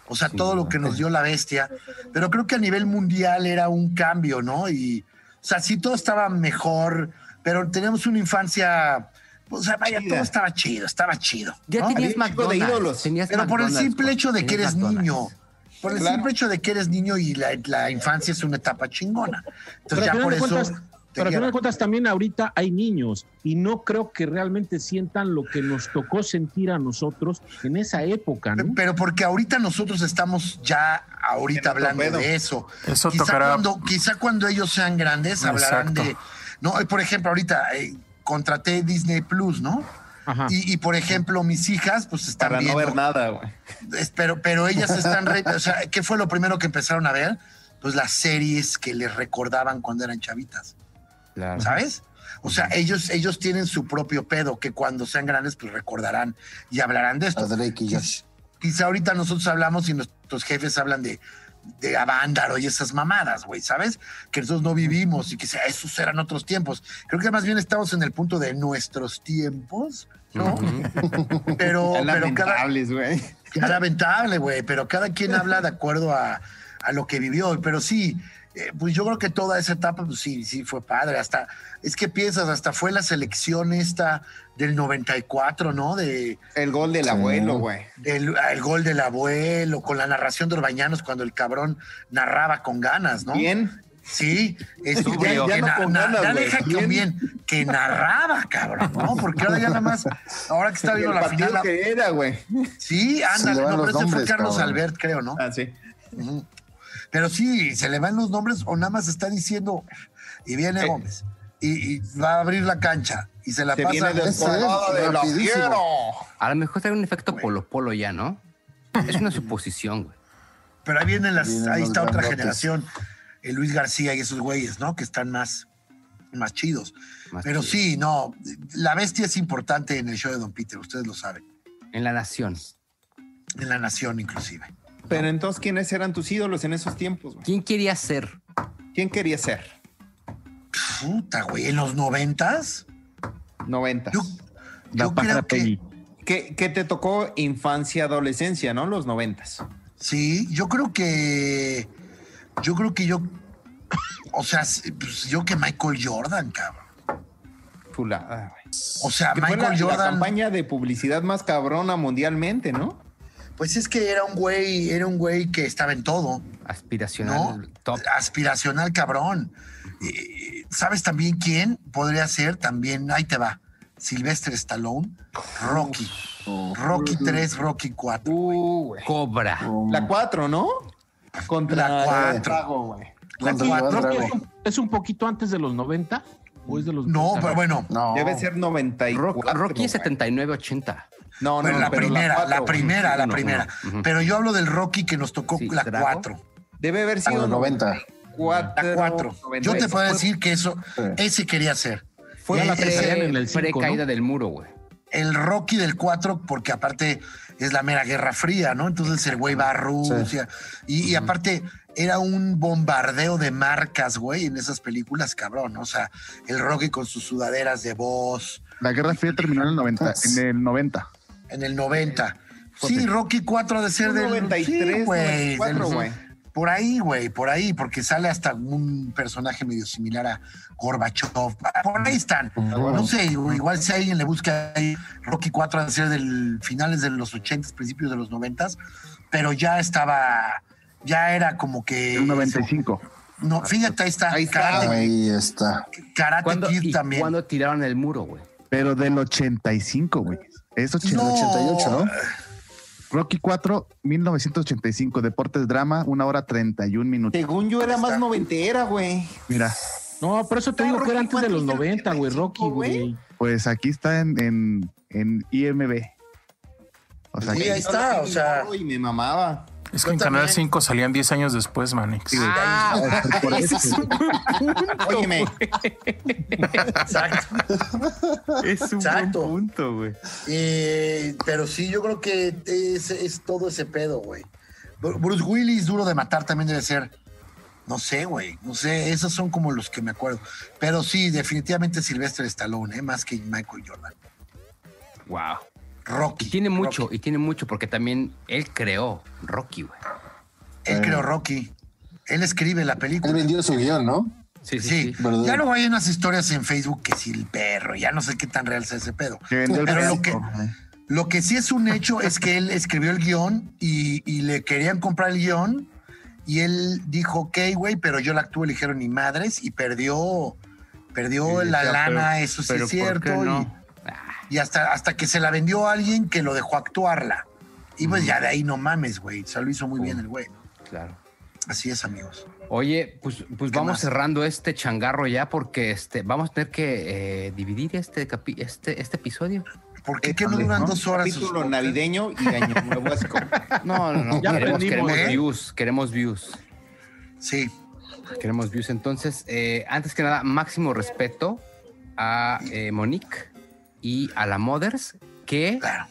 O sea, todo lo que nos dio la bestia. Pero creo que a nivel mundial era un cambio, ¿no? Y, o sea, sí todo estaba mejor, pero teníamos una infancia, o sea, vaya, Chida. todo estaba chido, estaba chido. Ya ¿no? tenías chingo de McDonald's. ídolos. tenías Pero por el McDonald's, simple hecho de que eres McDonald's. niño, por el Claro. simple hecho de que eres niño y la, la infancia es una etapa chingona. Entonces Pero ya por eso... cuentas- Pero al final de cuentas también ahorita hay niños y no creo que realmente sientan lo que nos tocó sentir a nosotros en esa época, ¿no? Pero porque ahorita nosotros estamos ya ahorita hablando pedo. de eso. Eso quizá tocará- Cuando, quizá cuando ellos sean grandes hablarán Exacto. de... No, por ejemplo, ahorita eh, contraté Disney Plus, ¿no? Ajá. Y, y, por ejemplo, mis hijas, pues están Para no viendo. ver nada, güey. Pero, pero ellas están. re- o sea, ¿qué fue lo primero que empezaron a ver? Pues las series que les recordaban cuando eran chavitas, Claro. ¿sabes? O sea, ellos, ellos tienen su propio pedo que cuando sean grandes, pues recordarán y hablarán de esto. Drake y Josh. Quiz- Quizá ahorita nosotros hablamos y nuestros jefes hablan de, de Avándaro y esas mamadas, güey, ¿sabes? Que nosotros no vivimos y que esos eran otros tiempos. Creo que más bien estamos en el punto de nuestros tiempos, ¿no? Pero, Ya pero cada, lamentables, güey. ya lamentable, güey, pero cada quien habla de acuerdo a, a lo que vivió. Pero sí, eh, pues yo creo que toda esa etapa, pues sí, sí fue padre. Hasta, es que piensas, hasta fue la selección esta del 94, ¿no? De, El gol del abuelo, güey. el gol del abuelo, con la narración de Orbañanos cuando el cabrón narraba con ganas, ¿no? Bien. Sí, esto, Ya- ya que no na- con na- ganas, ya deja que Bien. que narraba, cabrón, ¿no? Porque ahora ya nada más, ahora que está viendo la final, que era, güey. sí, ándale, no, pero ese fue Carlos cabrón. Albert, creo, ¿no? Ah, sí. Ujú. Pero sí, se le van los nombres o nada más está diciendo, y viene Eh. Gómez, y, y va a abrir la cancha, y se la Se pasa. viene Ese de fiera. A lo mejor será un efecto polo polo ya, ¿no? Es una suposición, güey. Pero ahí vienen las, Vienen ahí está otra generación. El Luis García y esos güeyes, ¿no? Que están más, más chidos. Más Pero chido. sí, no, la bestia es importante en el show de Don Peter, ustedes lo saben. En la nación. En la nación, inclusive. Pero entonces, ¿quiénes eran tus ídolos en esos tiempos? güey? ¿Quién quería ser? ¿Quién quería ser? Puta, güey, en los noventas. 90. Yo, La yo creo que. Que, que te tocó infancia, adolescencia, ¿no? Los 90. Sí, yo creo que. Yo creo que yo. O sea, pues, yo que Michael Jordan, cabrón. Chulada, güey. O sea, Que fue Michael la, la Jordan. campaña de publicidad más cabrona mundialmente, ¿no? Pues es que era un güey, era un güey que estaba en todo. Aspiracional. ¿no? Top. Aspiracional, cabrón. Eh, ¿Sabes también quién podría ser? También, ahí te va. Sylvester Stallone, Rocky. Rocky 3, Rocky 4. Uh, güey. Cobra. La 4, ¿no? Contra La cuatro. el Drago, güey. La Contra cuatro. Iván Rocky Drago. es un, es un poquito antes de los 90 o es de los No, 90? pero bueno, No. Debe ser 94. Rock- Rocky es güey. 79-80. No, no, bueno, la pero primera, la, primera, la primera. Pero yo hablo del Rocky que nos tocó Sí, la Drago. 4. Debe haber A sido los 90. 94. La 4. Yo te puedo decir que eso, Sí. ese quería ser. Fue la la pre, traían en el pre cinco, caída ¿no? del muro, güey. El Rocky del 4, porque aparte es la mera guerra fría, ¿no? Entonces el güey va a Rusia. Y, y aparte era un bombardeo de marcas, güey, en esas películas, cabrón. O sea, el Rocky con sus sudaderas de voz La Guerra Fría terminó en el 90. En el 90. en el 90. Sí, Rocky 4 ha de ser del 93, sí, güey, 94, del- güey. Por ahí, güey, por ahí, porque sale hasta un personaje medio similar a Gorbachev. Por ahí están. No sé, igual si alguien le busca ahí, Rocky 4 ha de ser del finales de los 80, principios de los 90, pero ya estaba, ya era como que... El 95. No, fíjate, ahí está. Ahí está, Karate, Ahí está. Karate ¿Cuándo, Kid y también. cuándo tiraron el muro, güey? Pero del 85, güey. Es 80. No. 88, ¿no? Rocky 4, 1985. Deportes Drama, una hora 31 minutos. Según yo era más noventera, güey. Mira, No, por eso te digo que era antes de los 90, güey, Rocky, güey. pues aquí está en, en, en IMB. O sea, Sí, ahí está, o sea... Y me mamaba. Es que en Canal 5 salían 10 años después, Manix. Ah, por ese eso. es un Óyeme, Exacto. Es un Exacto. buen punto, güey. Eh, pero sí, yo creo que es, es todo ese pedo, güey. Bru- Bruce Willis, duro de matar, también debe ser. No sé, güey. No sé, esos son como los que me acuerdo. Pero sí, definitivamente Sylvester Stallone, ¿eh? más que Michael Jordan. Wow. Rocky. Y tiene mucho, Rocky. y tiene mucho, porque también él creó Rocky, güey. Él creó Rocky. Él escribe la Él película. vendió su guion, ¿no? Sí, sí, Sí, sí. ¿verdad? ya luego hay unas historias en Facebook que si el perro, ya no sé qué tan real sea ese pedo. Pero lo que, lo que sí es un hecho es que él escribió el guion y, y le querían comprar el guion y él dijo, ok, güey, pero yo la actúo, le dijeron ni madres y perdió, perdió Sí, la lana, pero- eso sí pero es ¿por cierto. qué no? Y, hasta, hasta que se la vendió a alguien que lo dejó actuarla. Y pues ya de ahí no mames, güey. Se lo hizo muy bien el güey. Claro. Así es, amigos. Oye, pues, pues ¿Qué vamos más? cerrando este changarro ya porque este, vamos a tener que eh, dividir este, capi- este, este episodio. ¿Por qué, que no duran dos horas? sus capítulo podcasts? navideño y año nuevo. así como- No, no, no. Ya queremos, queremos ¿eh? views, queremos views. Sí. Queremos views. Entonces, eh, antes que nada, máximo respeto a eh, Monique y a la Mothers que Claro.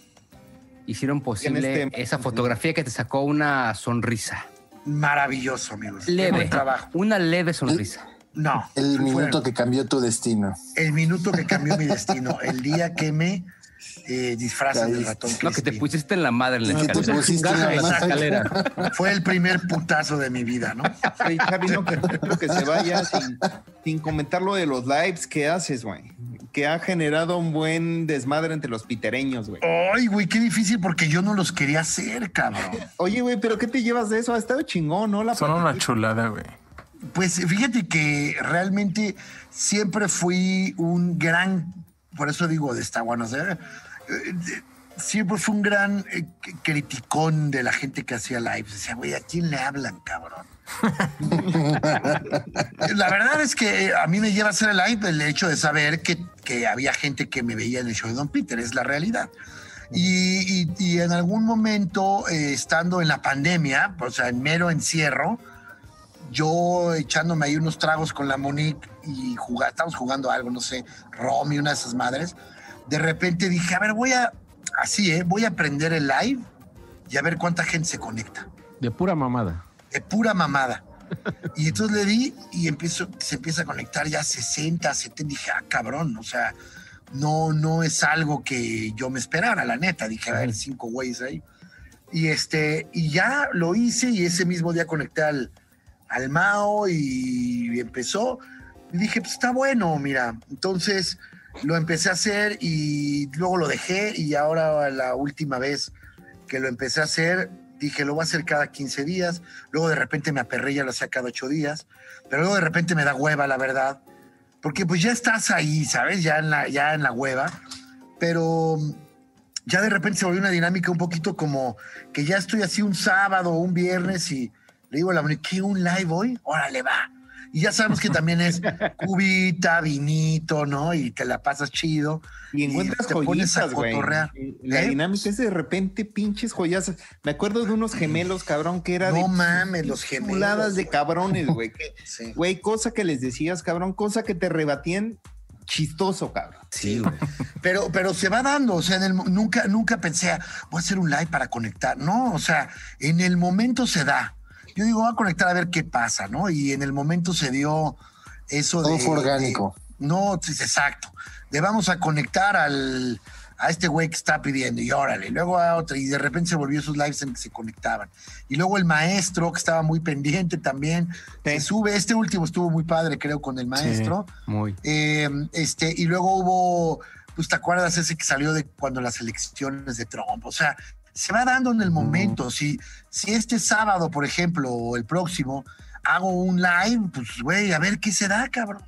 hicieron posible este- esa fotografía que te sacó una sonrisa. Maravilloso, amigos. Leve. trabajo. Una leve sonrisa. No. El minuto que cambió tu destino. El minuto que cambió mi destino. El día que me eh, disfrazan del ratón. No, que te pusiste en la madre en la Que te pusiste en la madre. escalera. Fue el primer putazo de mi vida, ¿no? Javi, no que se vaya sin, sin comentar lo de los lives que haces, güey. Que ha generado un buen desmadre entre los pitereños, güey. Ay, güey, qué difícil porque yo no los quería hacer, cabrón. Oye, güey, pero ¿qué te llevas de eso? Ha estado chingón, ¿no? La Son una chulada, güey. Pues fíjate que realmente siempre fui un gran, por eso digo de esta bueno, o sea, eh, siempre fui un gran eh, criticón de la gente que hacía lives. Decía, güey, ¿a quién le hablan, cabrón? La verdad es que a mí me lleva a hacer el live el hecho de saber que, que había gente que me veía en el show de Don Peter, es la realidad. Y, y- y en algún momento, eh, estando en la pandemia, o sea, en mero encierro, yo echándome ahí unos tragos con la Monique y estábamos jugando algo, no sé, Romy, una de esas madres. De repente dije, a ver, voy a, así, ¿eh? Voy a prender el live y a ver cuánta gente se conecta. De pura mamada. De pura mamada. Y entonces le di y empiezo, se empieza a conectar ya 60, 70. Dije, ah, cabrón, o sea, no, no es algo que yo me esperara, la neta. Dije, a ver, cinco güeyes ahí. Y este, y ya lo hice y ese mismo día conecté al, al Mao y empezó. Y dije, pues está bueno, mira. Entonces lo empecé a hacer y luego lo dejé y ahora la última vez que lo empecé a hacer, dije, lo voy a hacer cada 15 días. Luego de repente me aperré, ya lo hacía cada 8 días. Pero luego de repente me da hueva, la verdad. Porque pues ya estás ahí, ¿sabes? Ya en la, ya en la hueva. Pero ya de repente se volvió una dinámica un poquito como que ya estoy así un sábado o un viernes y le digo a la Moni, ¿qué un live hoy? Órale, va. Y ya sabemos que también es cubita, vinito, ¿no? Y te la pasas chido. Y encuentras te pones a joyitas, güey. cotorrear. La ¿Eh? dinámica es de repente pinches joyas. Me acuerdo de unos gemelos, cabrón, que era de No mames, los gemelos. de cabrones, güey. Sí. Güey, cosa que les decías, cabrón, cosa que te rebatían chistoso, cabrón. Sí, güey. Pero, pero se va dando, o sea, en el nunca, nunca pensé, "Ah, voy a hacer un live para conectar. No, o sea, en el momento se da. Yo digo, voy a conectar a ver qué pasa, ¿no? Y en el momento se dio eso de. Todo fue orgánico. de- no, sí, exacto. De vamos a conectar al, a este güey que está pidiendo y órale. Luego a otro, y de repente se volvió esos lives en que se conectaban. Y luego el maestro, que estaba muy pendiente también, se sube. Este último estuvo muy padre, creo, con el maestro. Muy. Eh, este, y luego hubo, pues te acuerdas ese que salió de cuando las elecciones de Trump. O sea, se va dando en el momento. Si, si este sábado, por ejemplo, o el próximo, hago un live, pues güey, a ver qué se da, cabrón.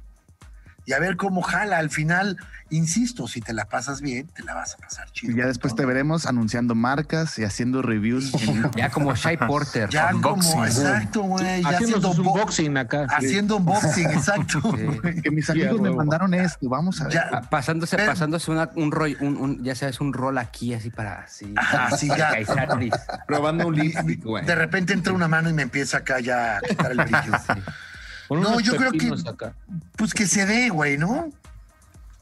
Y a ver cómo jala. Al final, insisto, si te la pasas bien, te la vas a pasar chido. Y ya después te veremos anunciando marcas y haciendo reviews. en- Ya como Shy Porter. Ya Unboxing. como, exacto, güey. Haciendo unboxing acá. sí. haciendo unboxing, exacto. que mis Sí, amigos me mandaron esto. Vamos a ver. Ya, Ah, Pasándose, Pero- pasándose una- un rollo, un, un- ya sabes, un rol aquí así para así. Ajá, sí, para ya. Probando un lipstick, güey. De repente entra una mano y me empieza acá ya a quitar el brillo. Con No, yo creo que- acá. Pues que se dé, güey, ¿no?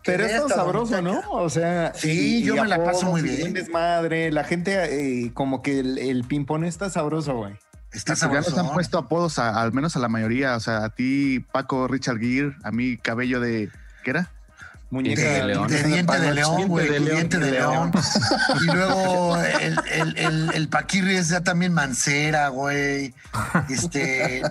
Pero es tan sabroso, ¿no? O sea, Sí, yo me la paso muy bien. Desmadre. La gente, eh, como que el, el ping-pong está sabroso, güey. Está Pues ya nos sabroso. han puesto apodos, a- al menos a la mayoría. O sea, a ti, Paco, Richard Gere, a mí, Cabello de. ¿Qué era? Muñeca De, de león. de diente de león, Diente güey. león, Diente de león. Y luego el, el, el, el Paquirri es ya también Mancera, güey. Este,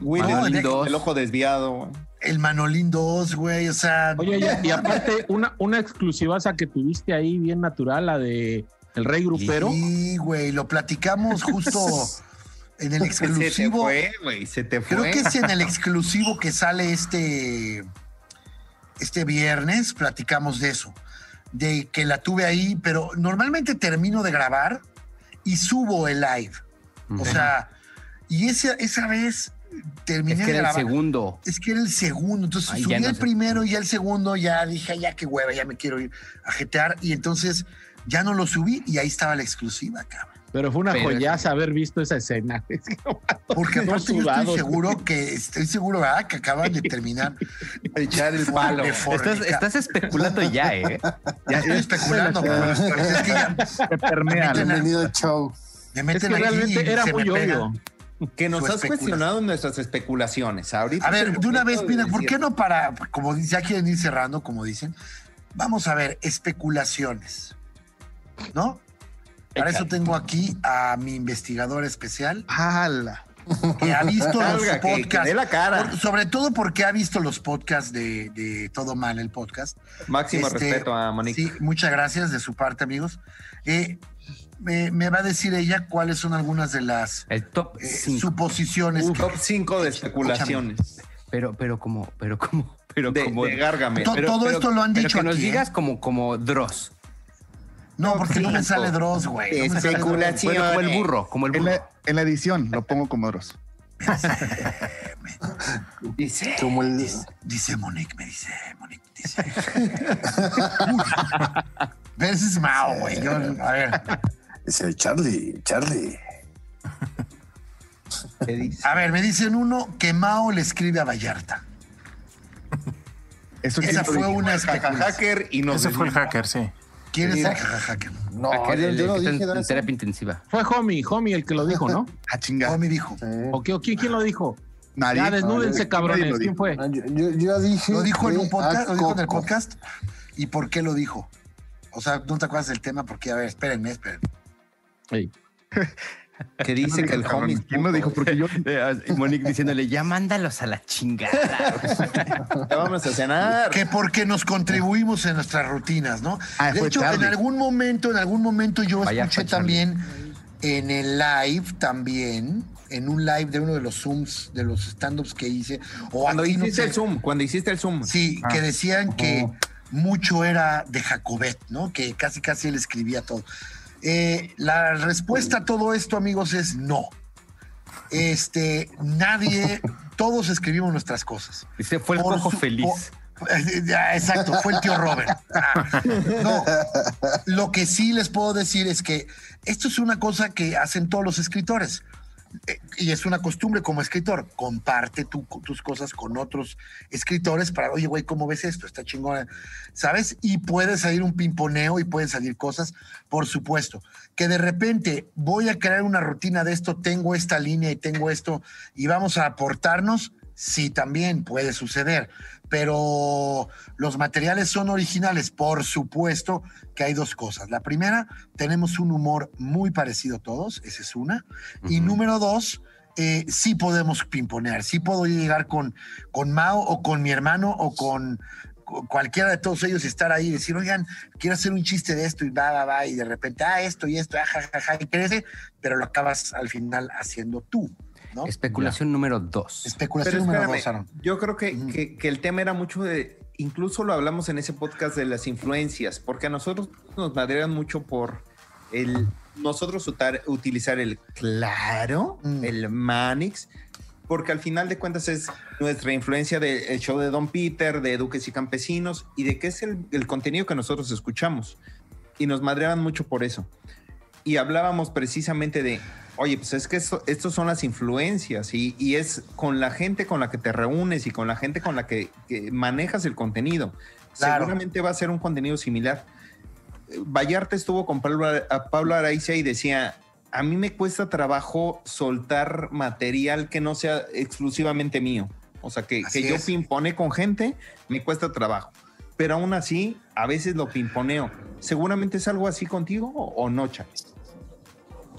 Willy, No, el, ojo desviado. el Manolín 2, güey. O sea. Oye, y, y aparte, una, una exclusivaza que tuviste ahí bien natural, la de El Rey Grupero. Sí, güey. Lo platicamos justo en el Se te exclusivo. fue, güey. Se te fue. Creo que es en el exclusivo que sale este, este viernes, platicamos de eso, de que la tuve ahí, pero normalmente termino de grabar y subo el live. O sea, y esa, esa vez terminé Es que de era el segundo. Es que era el segundo, entonces Ay, subí no el sé. primero y el segundo ya dije, "Ay, ya qué hueva, ya me quiero ir a jetear. Y entonces ya no lo subí y ahí estaba la exclusiva, cabrón. Pero fue una Pero- joyaza haber visto esa escena. Es que Porque aparte yo estoy seguro que, estoy seguro, ¿verdad? Que acaban de terminar. echar el palo. de Estás, especulando ya, ¿eh? Ya estoy especulando, pero es es que ya Se permea. Bienvenido al show. me es meten que aquí y realmente era se muy me pega. Que nos has cuestionado nuestras especulaciones. Ahorita A ver, de una vez, mira, de ¿por qué no para, como dice- ya quieren ir cerrando, como dicen? Vamos a ver, especulaciones, ¿no? Para eso tengo aquí a mi investigador especial ¡Hala! que ha visto los Salga, que- que podcasts. la cara. por- sobre todo porque ha visto los podcasts de, de Todo Mal, el podcast. Máximo Este, respeto a Monique. Sí, muchas gracias de su parte, amigos. Eh, me, me va a decir ella cuáles son algunas de las El top eh, 5. suposiciones. Top 5 de especulaciones. Pero, pero como, pero como, pero De, como. de. To- pero- todo pero- esto lo han pero dicho que nos aquí, ¿eh? digas como, como Dross. No, porque no me sale Dross, güey. no Especulación. Bueno, como el burro, como el En burro. la, en la edición lo pongo como Dross. Dice. Como el. Dice Monique, me dice Monique, dice. Pero ese es Mao, güey. A ver, Es el Charlie, Charlie. ¿Qué dice? a ver, me dicen uno que Mao le escribe a Vallarta. Eso Esa lo fue dijo? una hacker y nos Ese fue el hacker, sí. ¿Quién es Sí. el jajajacker? No, Aquel, yo, el yo no que está dije en, en terapia intensiva. Fue Homie, Homie el que lo dijo, ¿no? Ah, chinga. ¿Cómo me dijo? ¿O qué, o quién, quién lo dijo? Nadie. Ya desnúdense, cabrones. lo ¿Quién fue? Ah, Yo, yo- yo dije. ¿Lo dijo en un podcast? a ¿Lo dijo en el podcast? ¿Y por qué lo dijo? O sea, ¿no te acuerdas del tema? Porque, a ver, espérenme, espérenme. Que dice que el homie. ¿Quién lo puto. dijo? Porque yo. Monique diciéndole, ya mándalos a la chingada. Ya vamos a cenar. Que porque nos contribuimos en nuestras rutinas, ¿no? Ah, de hecho, Charlie. en algún momento, en algún momento yo Vaya, escuché también en el live también, en un live de uno de los Zooms, de los stand-ups que hice. O Cuando aquí, no hiciste sé, el Zoom, cuando hiciste el Zoom. Sí, Ah. que decían que mucho era de Jacobet, ¿no? Que casi casi él escribía todo. Eh, la respuesta a todo esto, amigos, es no. Este, nadie, todos escribimos nuestras cosas. Dice, fue el Por cojo su- feliz. eh, ya, exacto, fue el tío Robert. Ah, no, lo que sí les puedo decir es que esto es una cosa que hacen todos los escritores. Eh, Y es una costumbre como escritor, comparte tu- tus cosas con otros escritores para, oye, güey, ¿cómo ves esto? Está chingona, ¿sabes? Y puede salir un pimponeo y pueden salir cosas, por supuesto. Que de repente voy a crear una rutina de esto, tengo esta línea y tengo esto, y vamos a aportarnos, sí, también puede suceder. Pero los materiales son originales, por supuesto que hay dos cosas. La primera, tenemos un humor muy parecido todos, esa es una. Y número dos, eh, sí podemos pimponear, sí puedo llegar con, con Mao o con mi hermano o con, cualquiera de todos ellos y estar ahí y decir, oigan, quiero hacer un chiste de esto y va, va, va, y de repente, ah, esto y esto, ah, ja, ja, ja, y crece, pero lo acabas al final haciendo tú, ¿no? Especulación número dos. Especulación Pero número espérame, dos, Aaron. yo creo que, que- que el tema era mucho de, incluso lo hablamos en ese podcast de las influencias, porque a nosotros nos madrean mucho por el nosotros utar- utilizar el claro, Mm. el Manix, porque al final de cuentas es nuestra influencia del show de Don Peter, de Duques y Campesinos, y de qué es el, el contenido que nosotros escuchamos. Y nos madreaban mucho por eso. Y hablábamos precisamente de, oye, pues es que esto, estos son las influencias y, y es con la gente con la que te reúnes y con la gente con la que, que manejas el contenido. Claro. Seguramente va a ser un contenido similar. Vallarta estuvo con Pablo, a Pablo Araiza y decía, a mí me cuesta trabajo soltar material que no sea exclusivamente mío. O sea, que, que yo pimpone con gente, me cuesta trabajo. Pero aún así, a veces lo pimponeo. ¿Seguramente es algo así contigo o, no, Charlie?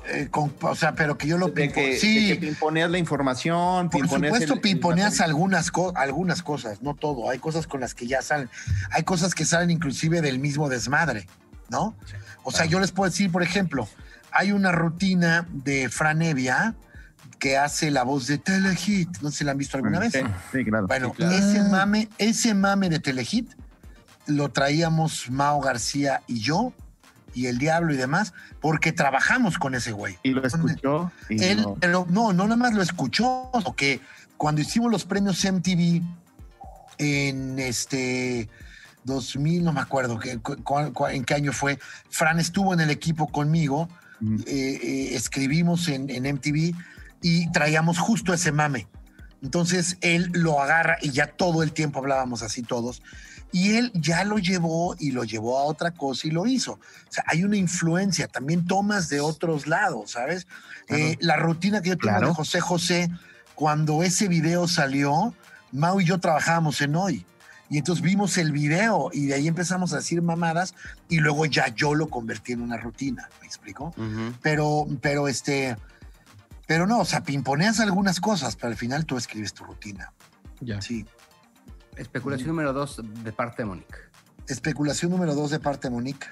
Eh, con- o sea, pero que yo lo De que, sí, de que pimponeas la información, por supuesto el- pimponeas algunas, co- algunas cosas, no todo. Hay cosas con las que ya salen. Hay cosas que salen inclusive del mismo desmadre, ¿no? O sea, yo les puedo decir, por ejemplo, hay una rutina de Fran Evia que hace la voz de Telehit. No sé si la han visto alguna vez. Sí, sí, claro. Bueno, Sí, claro. ese mame, ese mame de Telehit lo traíamos Mao García y yo, y el Diablo y demás, porque trabajamos con ese güey. Y lo escuchó. Y Él, no- pero no, no nada más lo escuchó, que cuando hicimos los premios MTV en este 2000, no me acuerdo que, en qué año fue, Fran estuvo en el equipo conmigo, Mm. eh, eh, escribimos en, en MTV y traíamos justo ese mame. Entonces él lo agarra y ya todo el tiempo hablábamos así todos. Y él ya lo llevó y lo llevó a otra cosa y lo hizo. O sea, hay una influencia, también tomas de otros lados, ¿sabes? Eh, la rutina que yo tengo Claro. de José José, cuando ese video salió, Mau y yo trabajábamos en hoy. Y entonces vimos el video y de ahí empezamos a decir mamadas y luego ya yo lo convertí en una rutina, ¿me explico? Pero, pero este, pero no, o sea, pimponeas algunas cosas, pero al final tú escribes tu rutina. Ya. Sí. Especulación número dos de parte de Mónica. Especulación número dos de parte de Monique.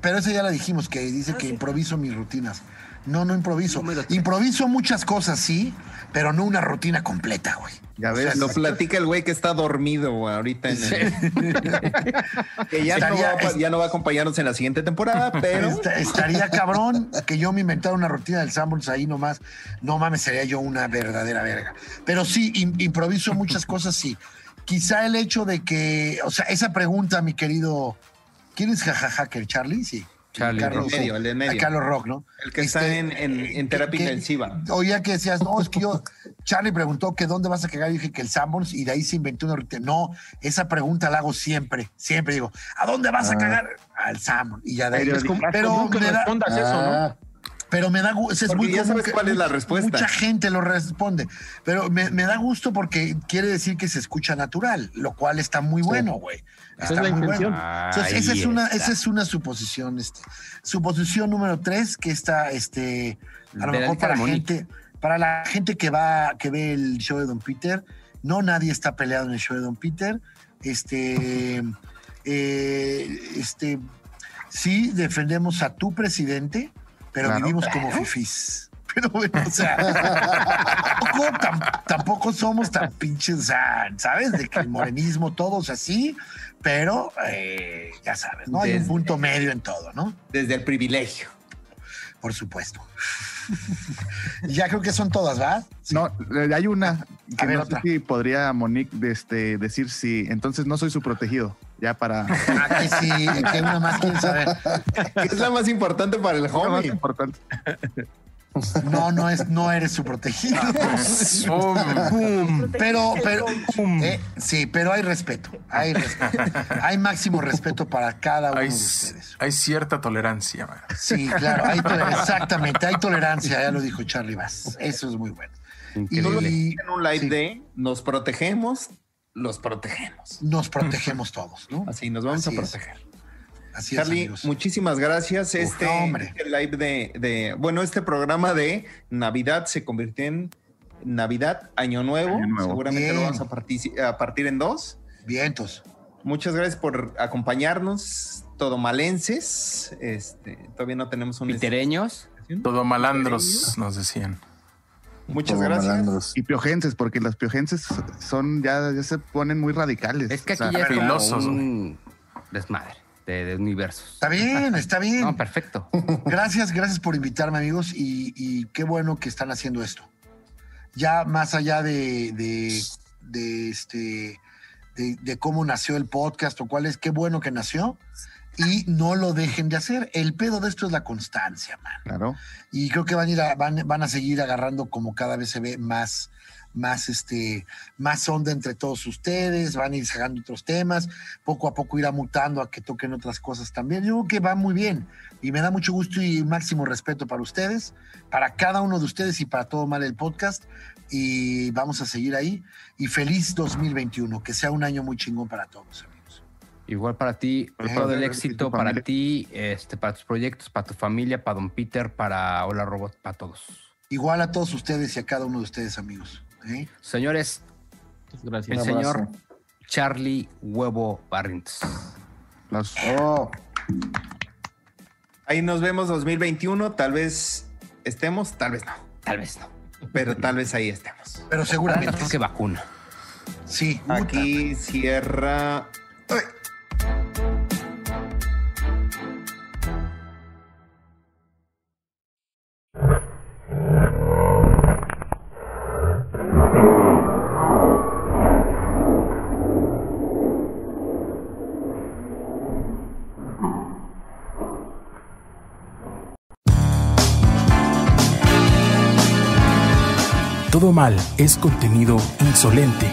Pero esa ya la dijimos, que dice que improviso mis rutinas. No, no improviso. Número. Improviso muchas cosas, sí, pero no una rutina completa, güey. Ya O sea, ves. Lo platica el güey que está dormido güey, ahorita en el- que ya, no va, a- ya no va a acompañarnos en la siguiente temporada, pero Esta- estaría cabrón que yo me inventara una rutina del Sanborns ahí nomás. No mames, sería yo una verdadera verga. Pero sí, im- improviso muchas cosas, sí. Quizá el hecho de que, o sea, esa pregunta, mi querido, ¿quién es jajajacker? ¿Charlie? Sí. Charlie, el de medio, el de medio. Carlos Rock, ¿no? el que está Este, en, en- en terapia que- intensiva. Oía que decías, no, es que yo, Charlie preguntó que dónde vas a cagar, y dije que el Sanborns, y de ahí se inventó una rutina. No, esa pregunta la hago siempre, siempre digo, ¿a dónde vas a Ah. cagar? Al Sanborns. Y ya de ahí. Pero es como- Pero común que me da- respondas eso, ¿no? Pero me da gusto, es Porque muy ya sabes que cuál es la mucha- respuesta. Mucha gente lo responde, pero me, me da gusto porque quiere decir que se escucha natural, lo cual está muy bueno, güey. Esa Está es la muy intención. bueno. Entonces, esa es una, está. esa es una suposición, este. Suposición número tres, que está, este, a lo mejor para Monique. gente, para la gente que va, que ve el show de Don Peter, no nadie está peleado en el show de Don Peter. Este, eh, este, sí defendemos a tu presidente, pero Claro. vivimos como fifís. Pero bueno, o sea, tampoco, tam- tampoco somos tan pinches, ¿sabes? De que el morenismo, todos así, pero eh, ya sabes, ¿no? Hay un punto medio en todo, ¿no? Desde el privilegio. Por supuesto. ya creo que son todas, ¿va? Sí. No, eh, hay una que ver, no sé si podría Monique este, decir si entonces no soy su protegido. Ya para. Ah, que sí, que una más quiere saber. ¿Qué es la más importante para el Lo más homie? importante. No, no es, no eres su protegido. ¡Pum! Pero, pero, eh, sí, pero hay respeto, hay respeto. Hay máximo respeto para cada uno Hay, de ustedes. hay cierta tolerancia, man. Sí, claro, hay exactamente, hay tolerancia, ya lo dijo Charlie Bass. Eso es muy bueno. Increíble. Y En un live Sí. de nos protegemos, los protegemos. nos protegemos todos, ¿no? Así nos vamos Así a es. proteger. Así es, Charlie, amigos. muchísimas gracias. Este, no, hombre. este live de, de- bueno, este programa de Navidad se convirtió en Navidad Año Nuevo. Año Nuevo. Seguramente lo vamos a, a partir en dos. Vientos. Muchas gracias por acompañarnos, todomalenses. Este, todavía no tenemos un Pitereños. Todo malandros, nos decían. Muchas gracias. malandros. Y piojenses, porque las piojenses son ya, ya se ponen muy radicales. Es que O sea, aquí ya es como filosos, un desmadre de, de universos. Está bien, está bien. No, perfecto. Gracias, gracias por invitarme, amigos, y, y qué bueno que están haciendo esto. Ya más allá de, de, de este de, de cómo nació el podcast o cuál es, qué bueno que nació. Y no lo dejen de hacer. El pedo de esto es la constancia, man. Claro. Y creo que van a ir a, van, van a seguir agarrando como cada vez se ve más, más este, más onda entre todos ustedes, van a ir sacando otros temas, poco a poco irá mutando a que toquen otras cosas también. Yo creo que va muy bien y me da mucho gusto y máximo respeto para ustedes, para cada uno de ustedes y para todo mal el podcast. Y vamos a seguir ahí. Y feliz 2021, que sea un año muy chingón para todos. Igual para ti, todo el éxito para familia. ti, este, para tus proyectos, para tu familia, para Don Peter, para Hola Robot, para todos. Igual a todos ustedes y a cada uno de ustedes, amigos. ¿eh? Señores, el gracias. Un señor. Charlie Huevo Barrientos. Los- Oh, Ahí nos vemos 2021. Tal vez estemos, tal vez no. Tal vez no. Pero tal vez ahí estemos. Pero seguramente. que vacuna. Sí, Aquí cierra. ¡Ay! es contenido insolente.